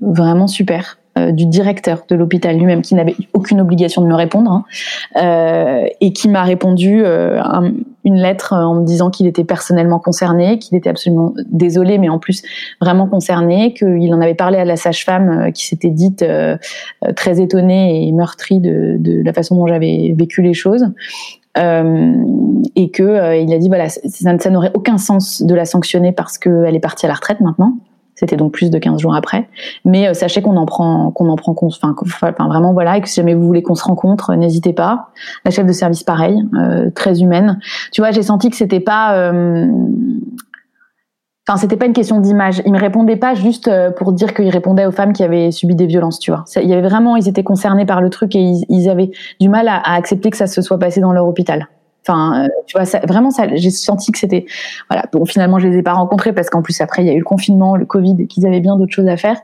vraiment super. Du directeur de l'hôpital lui-même qui n'avait aucune obligation de me répondre hein, euh, et qui m'a répondu euh, une lettre en me disant qu'il était personnellement concerné, qu'il était absolument désolé, mais en plus vraiment concerné, qu'il en avait parlé à la sage-femme qui s'était dite très étonnée et meurtrie de, la façon dont j'avais vécu les choses. Euh, et que il a dit voilà ça n'aurait aucun sens de la sanctionner parce qu'elle est partie à la retraite maintenant C'était donc plus de 15 jours après. Mais euh, sachez qu'on en prend, qu'on en prend, enfin, enfin vraiment voilà, et que si jamais vous voulez qu'on se rencontre, euh, n'hésitez pas. La chef de service, pareil, euh, très humaine. Tu vois, j'ai senti que c'était pas, enfin, c'était pas une question d'image. Ils me répondaient pas juste pour dire qu'ils répondaient aux femmes qui avaient subi des violences, tu vois. Il y avait vraiment, ils étaient concernés par le truc et ils, avaient du mal à accepter que ça se soit passé dans leur hôpital. Enfin, euh, tu vois, ça, vraiment, ça, j'ai senti que c'était, voilà. Bon, finalement, je les ai pas rencontrés parce qu'en plus après, il y a eu le confinement, le Covid, et qu'ils avaient bien d'autres choses à faire.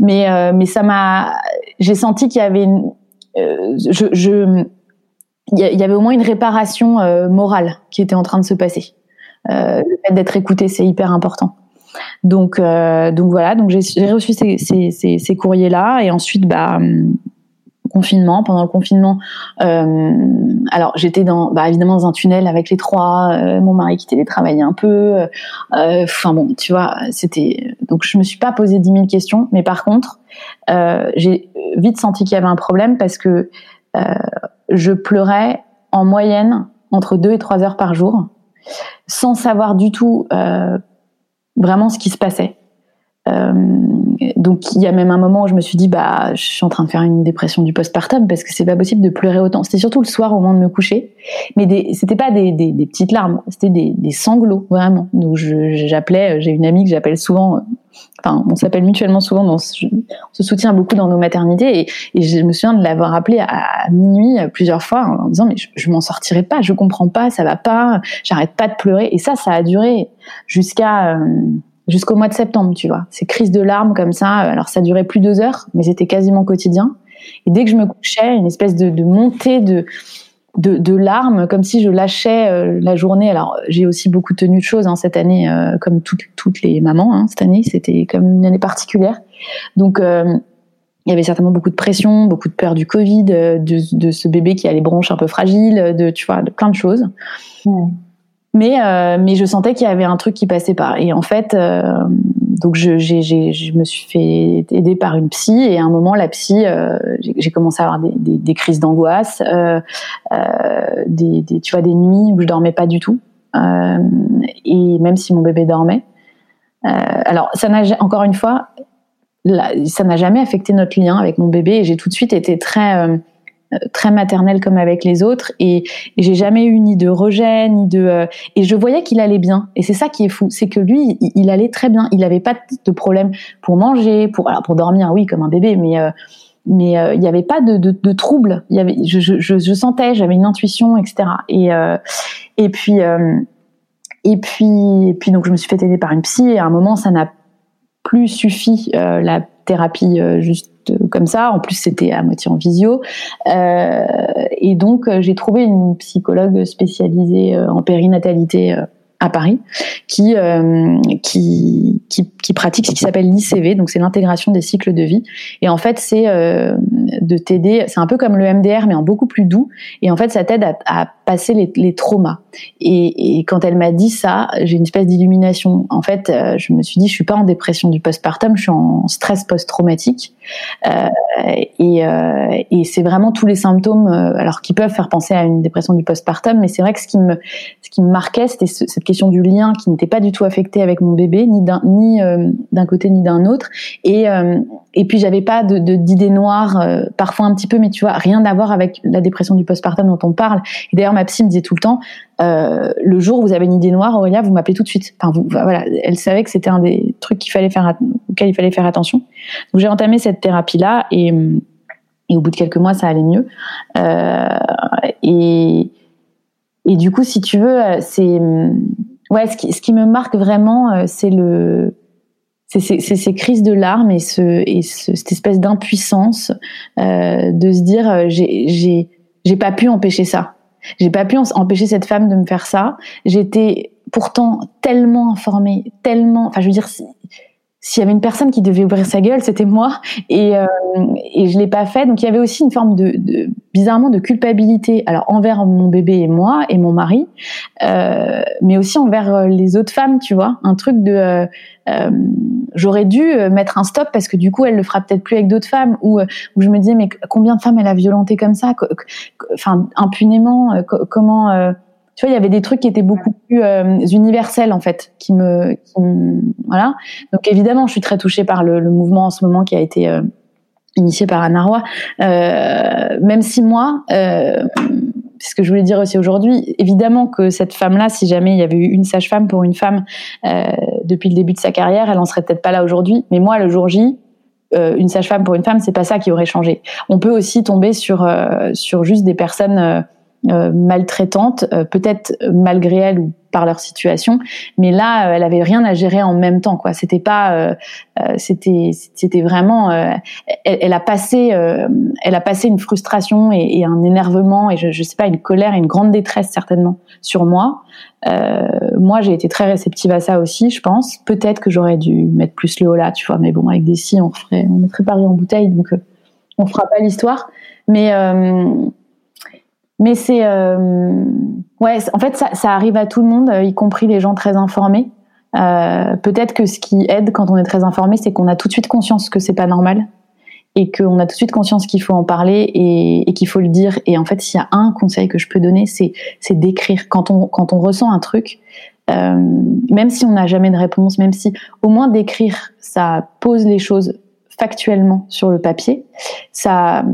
Mais, euh, mais ça m'a, j'ai senti qu'il y avait, une, euh, je, je, il y avait au moins une réparation morale qui était en train de se passer. le fait d'être écouté, c'est hyper important. Donc, donc voilà. Donc j'ai reçu ces, ces, ces, ces courriers-là et ensuite, bah confinement. Pendant le confinement, euh, alors j'étais dans, bah, évidemment dans un tunnel avec les trois. Euh, mon mari qui télétravaillait un peu. Euh, enfin bon, tu vois, c'était. Donc je me suis pas posé dix mille questions, mais par contre, j'ai vite senti qu'il y avait un problème parce que je pleurais en moyenne entre deux et trois heures par jour, sans savoir du tout vraiment ce qui se passait. Euh, donc il y a même un moment où je me suis dit bah je suis en train de faire une dépression du postpartum parce que c'est pas possible de pleurer autant. C'était surtout le soir au moment de me coucher, mais c'était pas des, des, des, petites larmes, c'était des, des sanglots vraiment. Donc j'appelais, j'ai une amie que j'appelle souvent, enfin on s'appelle mutuellement souvent, on se soutient beaucoup dans nos maternités et, et je me souviens de l'avoir appelé à, minuit plusieurs fois en, disant mais je, je m'en sortirai pas, je comprends pas, ça va pas, j'arrête pas de pleurer et ça ça a duré jusqu'à euh, jusqu'au mois de septembre, tu vois. Ces crises de larmes comme ça, alors ça durait plus de deux heures, mais c'était quasiment quotidien. Et dès que je me couchais, une espèce de, montée de, de, larmes, comme si je lâchais euh, la journée. Alors j'ai aussi beaucoup tenu de choses hein, cette année, euh, comme toutes, toutes les mamans. Hein, cette année, c'était comme une année particulière. Donc euh, il y avait certainement beaucoup de pression, beaucoup de peur du Covid, de, de, ce bébé qui a les bronches un peu fragiles, de tu vois, de plein de choses. Mais, euh, mais je sentais qu'il y avait un truc qui passait pas. Et en fait, euh, donc je, j'ai, je me suis fait aider par une psy. Et à un moment, la psy, euh, j'ai, commencé à avoir des, des, crises d'angoisse, euh, euh, des, des, tu vois, des nuits où je dormais pas du tout. et même si mon bébé dormait. alors, ça n'a encore une fois, ça n'a jamais affecté notre lien avec mon bébé. Et j'ai tout de suite été très euh, très maternelle comme avec les autres et, j'ai jamais eu ni de rejet ni de euh, et je voyais qu'il allait bien. Et c'est ça qui est fou c'est que lui il, allait très bien. Il avait pas de problème pour manger pour alors pour dormir oui comme un bébé mais euh, mais il n'y avait pas de, de, trouble. Il avait je sentais j'avais une intuition etc et et puis et puis et puis donc je me suis fait aider par une psy et à un moment ça n'a plus suffi la thérapie juste En plus, c'était à moitié en visio. Euh, et donc, euh, j'ai trouvé une psychologue spécialisée euh, en périnatalité à Paris, qui, euh, qui, qui, qui, pratique ce qui s'appelle l'ICV, donc c'est l'intégration des cycles de vie. Et en fait, c'est euh, de t'aider, c'est un peu comme le MDR, mais en beaucoup plus doux. Et en fait, ça t'aide à, à, passer les, les traumas. Et, et, quand elle m'a dit ça, j'ai une espèce d'illumination. En fait, euh, je me suis dit, je suis pas en dépression du postpartum, je suis en stress post-traumatique. Euh, et, euh, et c'est vraiment tous les symptômes, alors qui peuvent faire penser à une dépression du postpartum, mais c'est vrai que ce qui me, ce qui me marquait, c'était cette question du lien qui n'était pas du tout affecté avec mon bébé, ni d'un ni euh, d'un côté ni d'un autre. Et euh, et puis j'avais pas de d'idées noires, euh, parfois un petit peu, mais tu vois, rien à voir avec la dépression du postpartum dont on parle. Et d'ailleurs, ma psy me disait tout le temps, le jour où vous avez une idée noire, Aurélia, vous m'appelez tout de suite. Enfin, voilà, elle savait que c'était un des trucs qu'il fallait faire, auquel il fallait faire attention. Donc j'ai entamé cette thérapie là et et au bout de quelques mois, ça allait mieux. et et du coup, si tu veux, euh, c'est ouais, ce qui, ce qui me marque vraiment, euh, c'est le c'est ces crises de larmes et, ce, et cette espèce d'impuissance euh, de se dire euh, j'ai j'ai pas pu empêcher ça. J'ai pas pu empêcher cette femme de me faire ça. J'étais pourtant tellement informée tellement enfin je veux dire s'il y avait une personne qui devait ouvrir sa gueule, c'était moi, et euh, et je l'ai pas fait. Donc il y avait aussi une forme de, bizarrement de culpabilité, alors envers mon bébé et moi et mon mari, euh, mais aussi envers euh, les autres femmes, tu vois, un truc de euh, euh j'aurais dû mettre un stop parce que du coup elle le fera peut-être plus avec d'autres femmes, ou où je me disais mais combien de femmes elle a violenté comme ça, enfin impunément, comment tu vois, il y avait des trucs qui étaient beaucoup plus euh, universels en fait, qui me, voilà. Donc évidemment, je suis très touchée par le, mouvement en ce moment qui a été euh, initié par Anna Euh, même si moi, euh, c'est ce que je voulais dire aussi aujourd'hui, évidemment que cette femme-là, si jamais il y avait eu une sage-femme pour une femme euh, depuis le début de sa carrière, elle en serait peut-être pas là aujourd'hui. Mais moi, le jour J, euh, une sage-femme pour une femme, c'est pas ça qui aurait changé. On peut aussi tomber sur euh, sur juste des personnes euh, maltraitantes, peut-être malgré elles ou par leur situation, mais là, elle avait rien à gérer en même temps, quoi. C'était pas, c'était, c'était vraiment, elle, elle, a passé, elle a passé une frustration et, et un énervement et je, je sais pas une colère et une grande détresse certainement sur moi. Euh, moi, j'ai été très réceptive à ça aussi, je pense. Peut-être que j'aurais dû mettre plus le haut tu vois. Mais bon, avec des si, on ferait, on mettrait Paris en bouteille, donc euh, on fera pas l'histoire. Mais euh, mais c'est euh, ouais, en fait, ça, arrive à tout le monde, y compris les gens très informés. Peut-être que ce qui aide quand on est très informé, c'est qu'on a tout de suite conscience que c'est pas normal et qu'on a tout de suite conscience qu'il faut en parler et, qu'il faut le dire. Et en fait, s'il y a un conseil que je peux donner, c'est d'écrire quand on quand on ressent un truc, euh, même si on n'a jamais de réponse, même si au moins d'écrire, ça pose les choses factuellement sur le papier, ça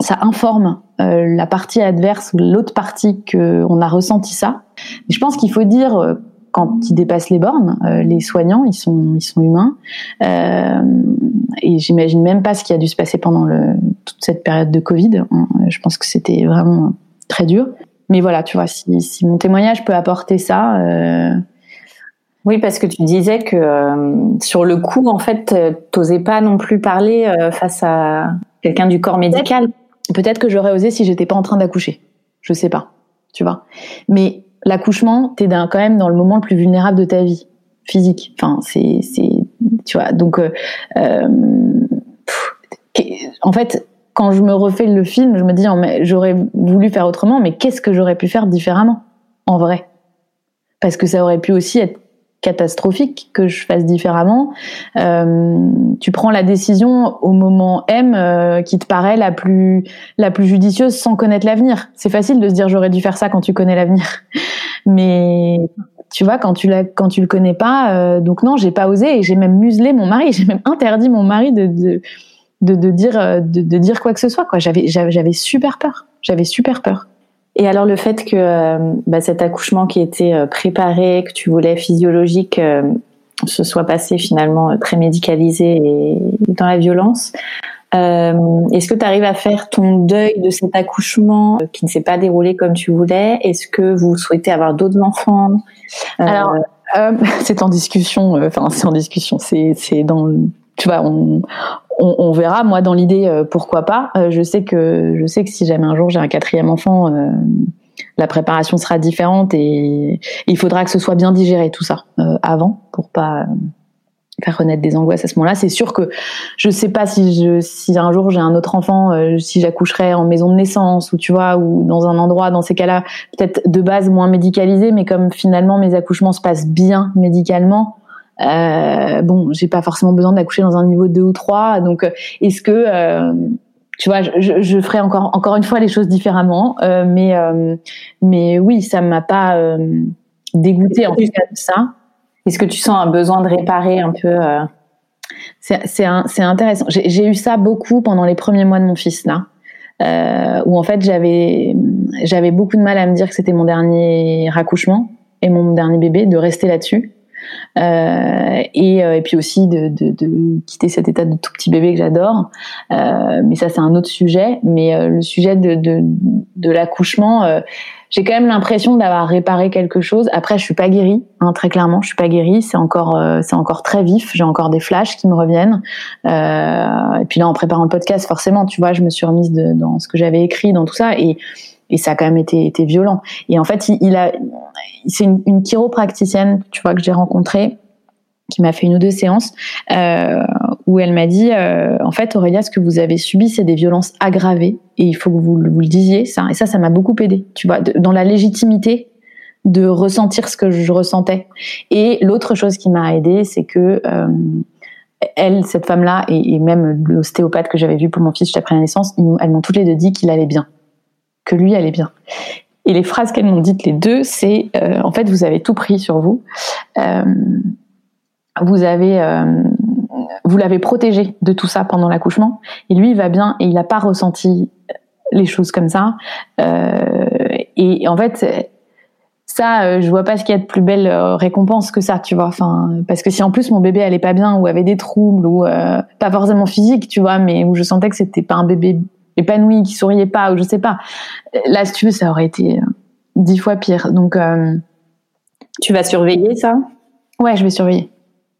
ça informe euh, la partie adverse ou l'autre partie que on a ressenti ça. je pense qu'il faut dire euh, quand ils dépassent les bornes. Euh, les soignants, ils sont, ils sont humains. Et j'imagine même pas ce qui a dû se passer pendant toute cette période de Covid. Hein. Je pense que c'était vraiment très dur. Mais voilà, tu vois, si, mon témoignage peut apporter ça. Oui, parce que tu disais que sur le coup, en fait, t'osais pas non plus parler face à quelqu'un du corps médical. Peut-être que j'aurais osé si j'étais pas en train d'accoucher. Je sais pas, tu vois. Mais l'accouchement, t'es quand même dans le moment le plus vulnérable de ta vie physique. Enfin, c'est, c'est, tu vois. Donc, euh, euh en fait, quand je me refais le film, je me dis, oh, j'aurais voulu faire autrement, mais qu'est-ce que j'aurais pu faire différemment, en vrai? Parce que ça aurait pu aussi être catastrophique que je fasse différemment. Euh, tu prends la décision au moment M euh, qui te paraît la plus la plus judicieuse sans connaître l'avenir. C'est facile de se dire j'aurais dû faire ça quand tu connais l'avenir, mais tu vois quand tu la quand tu le connais pas, euh, donc non j'ai pas osé et j'ai même muselé mon mari, j'ai même interdit mon mari de de, de, dire euh, de, de, dire quoi que ce soit. J'avais j'avais super peur, j'avais super peur. Et alors le fait que euh, bah, cet accouchement qui était euh, préparé, que tu voulais physiologique, euh, se soit passé finalement très médicalisé et dans la violence. Est-ce que tu arrives à faire ton deuil de cet accouchement qui ne s'est pas déroulé comme tu voulais? Est-ce que vous souhaitez avoir d'autres enfants? Alors, c'est en discussion. Enfin, c'est en discussion. C'est c'est dans tu vois, on, on, on, verra. Moi, dans l'idée, euh, pourquoi pas. Euh, je sais que je sais que si jamais un jour j'ai un quatrième enfant, euh, la préparation sera différente et, il faudra que ce soit bien digéré tout ça avant pour pas faire renaître des angoisses à ce moment-là. C'est sûr que je sais pas si je, si un jour j'ai un autre enfant, si j'accoucherai en maison de naissance ou tu vois ou dans un endroit dans ces cas-là peut-être de base moins médicalisé, mais comme finalement mes accouchements se passent bien médicalement, euh, bon, j'ai pas forcément besoin d'accoucher dans un niveau 2 ou 3. Donc, euh, est-ce que, euh, tu vois, je, je, ferai encore, encore une fois les choses différemment. Euh, mais, euh, mais oui, ça m'a pas euh, dégoûté en tout cas de ça. Est-ce que tu sens un besoin de réparer un peu C'est intéressant. J'ai eu ça beaucoup pendant les premiers mois de mon fils là. Euh, où en fait j'avais j'avais beaucoup de mal à me dire que c'était mon dernier accouchement et mon dernier bébé, de rester là-dessus. Euh, et, euh, et, puis aussi de, de, de, quitter cet état de tout petit bébé que j'adore. Euh, mais ça, c'est un autre sujet. Mais euh, le sujet de, de, de l'accouchement, euh, j'ai quand même l'impression d'avoir réparé quelque chose. Après, je suis pas guérie, hein, très clairement, je suis pas guérie. C'est encore, c'est encore très vif. J'ai encore des flashs qui me reviennent. et puis là, en préparant le podcast, forcément, tu vois, je me suis remise de, dans ce que j'avais écrit, dans tout ça, et et ça a quand même été, été violent. Et en fait, il, a, c'est une, une chiropracticienne, tu vois, que j'ai rencontrée, qui m'a fait une ou deux séances, euh, où elle m'a dit, euh, en fait, Aurélia, ce que vous avez subi, c'est des violences aggravées, et il faut que vous, vous le disiez, ça. Et ça, ça m'a beaucoup aidé, tu vois, dans la légitimité de ressentir ce que je ressentais. Et l'autre chose qui m'a aidé, c'est que euh, elle, cette femme-là, et même l'ostéopathe que j'avais vu pour mon fils juste après la naissance, elles m'ont toutes les deux dit qu'il allait bien que lui allait bien. Et les phrases qu'elles m'ont dites les deux, c'est en fait vous avez tout pris sur vous. vous avez vous l'avez protégé de tout ça pendant l'accouchement et lui il va bien et il n'a pas ressenti les choses comme ça. et en fait ça, euh, je vois pas ce qu'il y a de plus belle euh, récompense que ça, tu vois. Enfin, parce que si en plus mon bébé allait pas bien ou avait des troubles ou euh, pas forcément physique, tu vois, mais où je sentais que c'était pas un bébé épanoui, qui souriait pas ou je sais pas. Là, si tu veux, ça aurait été dix fois pire. Donc, tu vas surveiller ça? Ouais, je vais surveiller.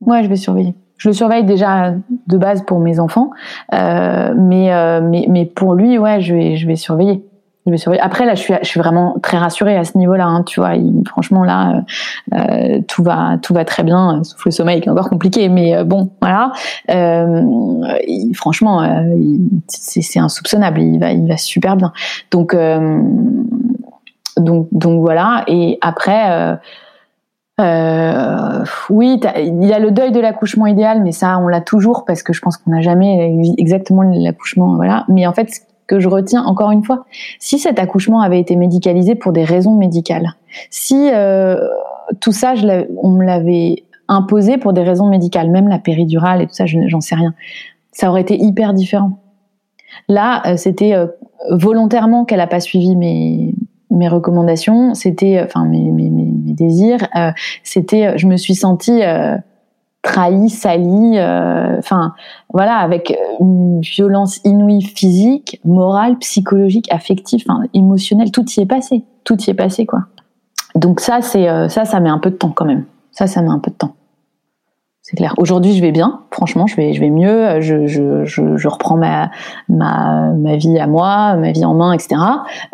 Ouais, je vais surveiller. Je le surveille déjà de base pour mes enfants, mais, mais mais pour lui, ouais, je vais je vais surveiller. Après là, je suis, je suis vraiment très rassurée à ce niveau-là. Hein, tu vois, franchement là, euh, euh, tout va, tout va très bien. Sauf le sommeil qui est encore compliqué, mais euh, bon, voilà. franchement, c'est insoupçonnable. Il va, il va super bien. Donc, donc, donc voilà. Et après. Euh, oui, il a le deuil de l'accouchement idéal, mais ça, on l'a toujours parce que je pense qu'on n'a jamais exactement l'accouchement, voilà. Mais en fait, que je retiens encore une fois. Si cet accouchement avait été médicalisé pour des raisons médicales, si euh, tout ça, on me l'avait imposé pour des raisons médicales, même la péridurale et tout ça, j'en sais rien, ça aurait été hyper différent. Là, euh, c'était euh, volontairement qu'elle n'a pas suivi mes, mes recommandations, c'était, enfin mes, mes, mes, désirs, c'était, je me suis sentie trahi, sali, euh, enfin voilà, avec une violence inouïe physique, morale, psychologique, affective, émotionnelle, tout y est passé, tout y est passé quoi. Donc ça c'est euh, ça ça met un peu de temps quand même. Ça ça met un peu de temps. C'est clair. Aujourd'hui, je vais bien. Franchement, je vais, je vais mieux. Je, je, je, reprends ma, ma, ma vie à moi, ma vie en main, etc.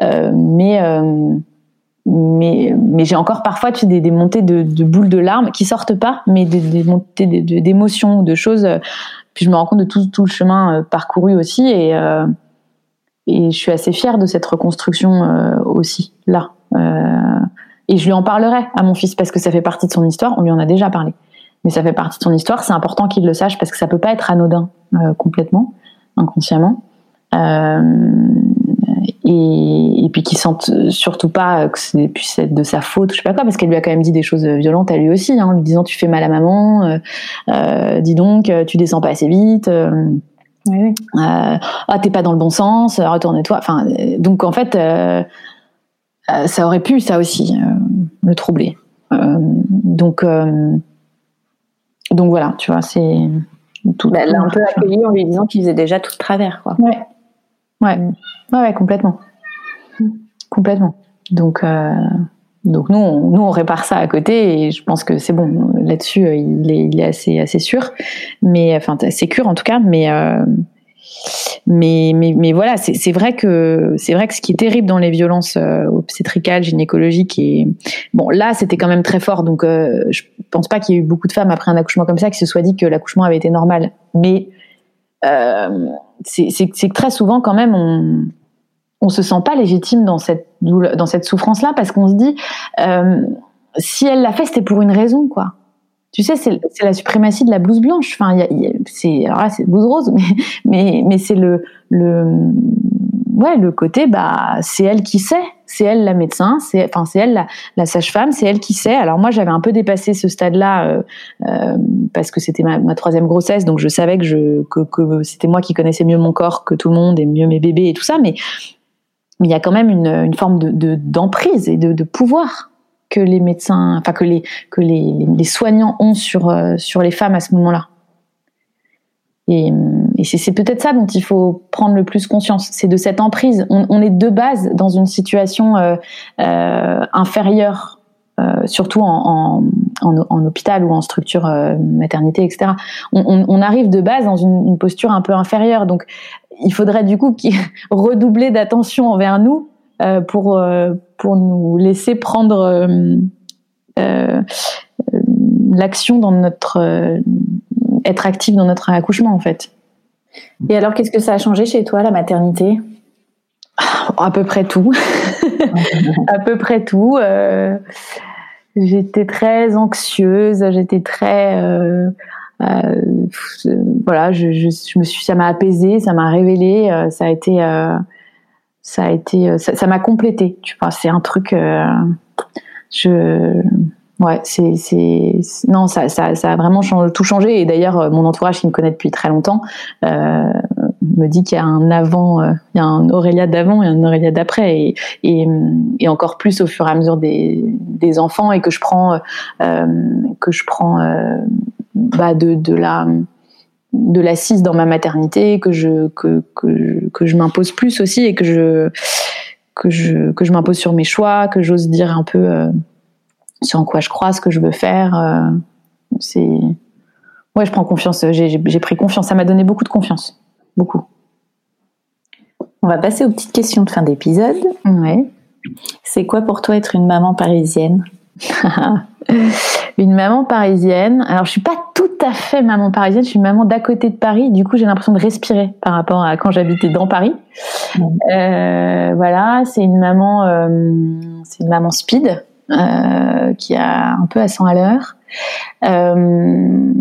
Euh, mais euh, mais, mais j'ai encore parfois des, montées de, boules de larmes qui sortent pas, mais des, montées d'émotions, de, de, choses. Puis je me rends compte de tout, tout le chemin euh, parcouru aussi, et, euh, et je suis assez fière de cette reconstruction euh, aussi là. Euh, et je lui en parlerai à mon fils parce que ça fait partie de son histoire. On lui en a déjà parlé, mais ça fait partie de son histoire. C'est important qu'il le sache parce que ça peut pas être anodin complètement, inconsciemment. Euh, et, et puis qui sentent surtout pas que c'est puisse être de sa faute, je sais pas quoi, parce qu'elle lui a quand même dit des choses violentes à lui aussi, hein, en lui disant tu fais mal à maman, euh, euh, dis donc tu descends pas assez vite. Euh, oui, oui. Euh, ah t'es pas dans le bon sens, retourne-toi. Enfin, donc en fait, ça aurait pu ça aussi le troubler. donc donc voilà, tu vois, c'est tout. Bah, elle l'a un peu accueilli en lui disant qu'il faisait déjà tout de travers, quoi. Ouais. Ouais, ouais, complètement. Complètement. Donc, euh, donc nous, on, nous, on répare ça à côté et je pense que c'est bon. Là-dessus, euh, il est, il est assez, assez sûr. Mais, enfin, en tout cas. Mais, euh, mais, mais, mais voilà, c'est vrai que vrai que ce qui est terrible dans les violences obstétricales, gynécologiques et bon, là, c'était quand même très fort. Donc, je pense pas qu'il y ait eu beaucoup de femmes après un accouchement comme ça qui se soient dit que l'accouchement avait été normal. Mais euh, c'est que très souvent quand même on on se sent pas légitime dans cette dans cette souffrance là parce qu'on se dit euh, si elle l'a fait c'était pour une raison quoi. Tu sais c'est la suprématie de la blouse blanche. Enfin c'est alors là c'est blouse rose mais mais mais c'est le le ouais, le côté, bah, c'est elle qui sait. C'est elle la médecin, c'est, enfin, c'est elle la, sage-femme, c'est elle qui sait. Alors moi, j'avais un peu dépassé ce stade-là euh, euh, parce que c'était ma, ma, troisième grossesse, donc je savais que je que, que c'était moi qui connaissais mieux mon corps que tout le monde et mieux mes bébés et tout ça. Mais il y a quand même une, une forme de, d'emprise et de, de pouvoir que les médecins, enfin que les que les, les soignants ont sur euh, sur les femmes à ce moment-là. Et, et c'est peut-être ça dont il faut prendre le plus conscience, c'est de cette emprise. On, on, est de base dans une situation euh, euh, inférieure, euh, surtout en, en, en, hôpital ou en structure euh, maternité, etc. On, on, arrive de base dans une, une, posture un peu inférieure, donc il faudrait du coup redoubler d'attention envers nous euh, pour euh, pour nous laisser prendre l'action dans notre être actif dans notre accouchement en fait. Et alors, qu'est-ce que ça a changé chez toi, la maternité? À peu près tout. à peu près tout. Euh, j'étais très anxieuse, j'étais très... Euh, euh, voilà, je, je, je, me suis, ça m'a apaisée, ça m'a révélé, ça a été, ça a été, ça m'a complété. Tu vois, c'est un truc. je Ouais, c'est, c'est, non, ça, ça, ça a vraiment tout changé. Et d'ailleurs, euh, mon entourage qui me connaît depuis très longtemps euh, me dit qu'il y a un avant, euh, il y a un Aurélia d'avant et un Aurélia d'après, et, et, et, encore plus au fur et à mesure des, des enfants, et que je prends, euh, que je prends bah de, de la de l'assise dans ma maternité, que je que que, que je m'impose plus aussi, et que je que je que je m'impose sur mes choix, que j'ose dire un peu sur en quoi je crois, ce que je veux faire. Euh, c'est ouais, je prends confiance. J'ai pris confiance. Ça m'a donné beaucoup de confiance, beaucoup. On va passer aux petites questions de fin d'épisode. Ouais. C'est quoi pour toi être une maman parisienne? Une maman parisienne. Alors, je suis pas tout à fait maman parisienne. Je suis maman d'à côté de Paris. Du coup, j'ai l'impression de respirer par rapport à quand j'habitais dans Paris. Euh, voilà, c'est une maman. Euh, c'est une maman speed. Euh, qui a un peu à 100 à l'heure, euh,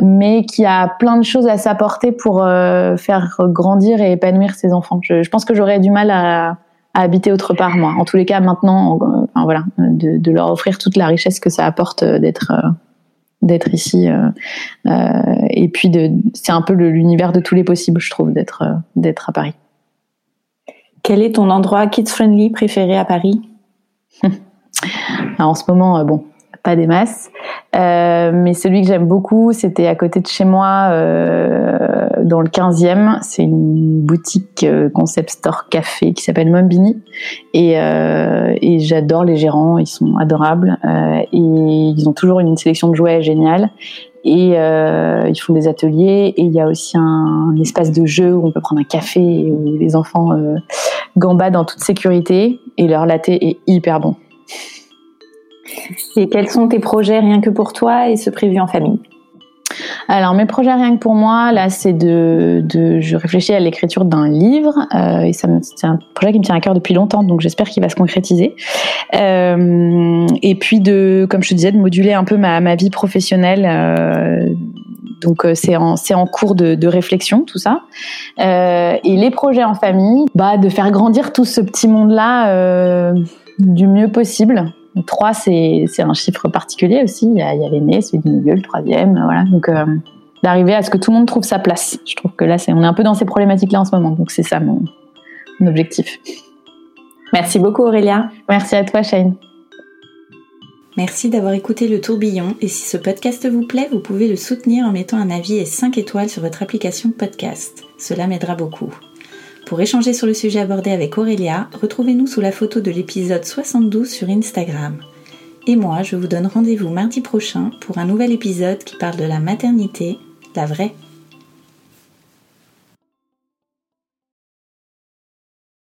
mais qui a plein de choses à s'apporter pour euh, faire grandir et épanouir ses enfants. Je, je pense que j'aurais du mal à, à, habiter autre part, moi. En tous les cas, maintenant, enfin, voilà, de, de, leur offrir toute la richesse que ça apporte d'être d'être ici. et puis, de, c'est un peu l'univers de tous les possibles, je trouve, d'être d'être à Paris. Quel est ton endroit kids friendly préféré à Paris? en ce moment, euh, bon, pas des masses. Euh, mais celui que j'aime beaucoup, c'était à côté de chez moi, euh, dans le 15e. C'est une boutique concept store café qui s'appelle Mombini. Et, et j'adore les gérants, ils sont adorables. et ils ont toujours une sélection de jouets géniale. Et ils font des ateliers. Et il y a aussi un, espace de jeu où on peut prendre un café, où les enfants gambadent en toute sécurité. Et leur latte est hyper bon. Et quels sont tes projets rien que pour toi et ce prévu en famille? Alors mes projets rien que pour moi, là c'est de, je réfléchis à l'écriture d'un livre euh, et c'est un projet qui me tient à cœur depuis longtemps donc j'espère qu'il va se concrétiser. Euh, et puis de, comme je te disais, de moduler un peu ma, ma vie professionnelle. Euh, donc c'est en en cours de, de réflexion tout ça. Et les projets en famille, bah de faire grandir tout ce petit monde là du mieux possible. 3, c'est un chiffre particulier aussi. Il y a, il y a l'aîné, celui du milieu, le troisième. Voilà. Donc, euh, d'arriver à ce que tout le monde trouve sa place. Je trouve que là, c'est on est un peu dans ces problématiques-là en ce moment. Donc, c'est ça mon, mon objectif. Merci beaucoup, Aurélia. Merci à toi, Shane. Merci d'avoir écouté le tourbillon et si ce podcast vous plaît, vous pouvez le soutenir en mettant un avis et 5 étoiles sur votre application podcast. Cela m'aidera beaucoup. Pour échanger sur le sujet abordé avec Aurélia, retrouvez-nous sous la photo de l'épisode 72 sur Instagram. Et moi, je vous donne rendez-vous mardi prochain pour un nouvel épisode qui parle de la maternité, la vraie.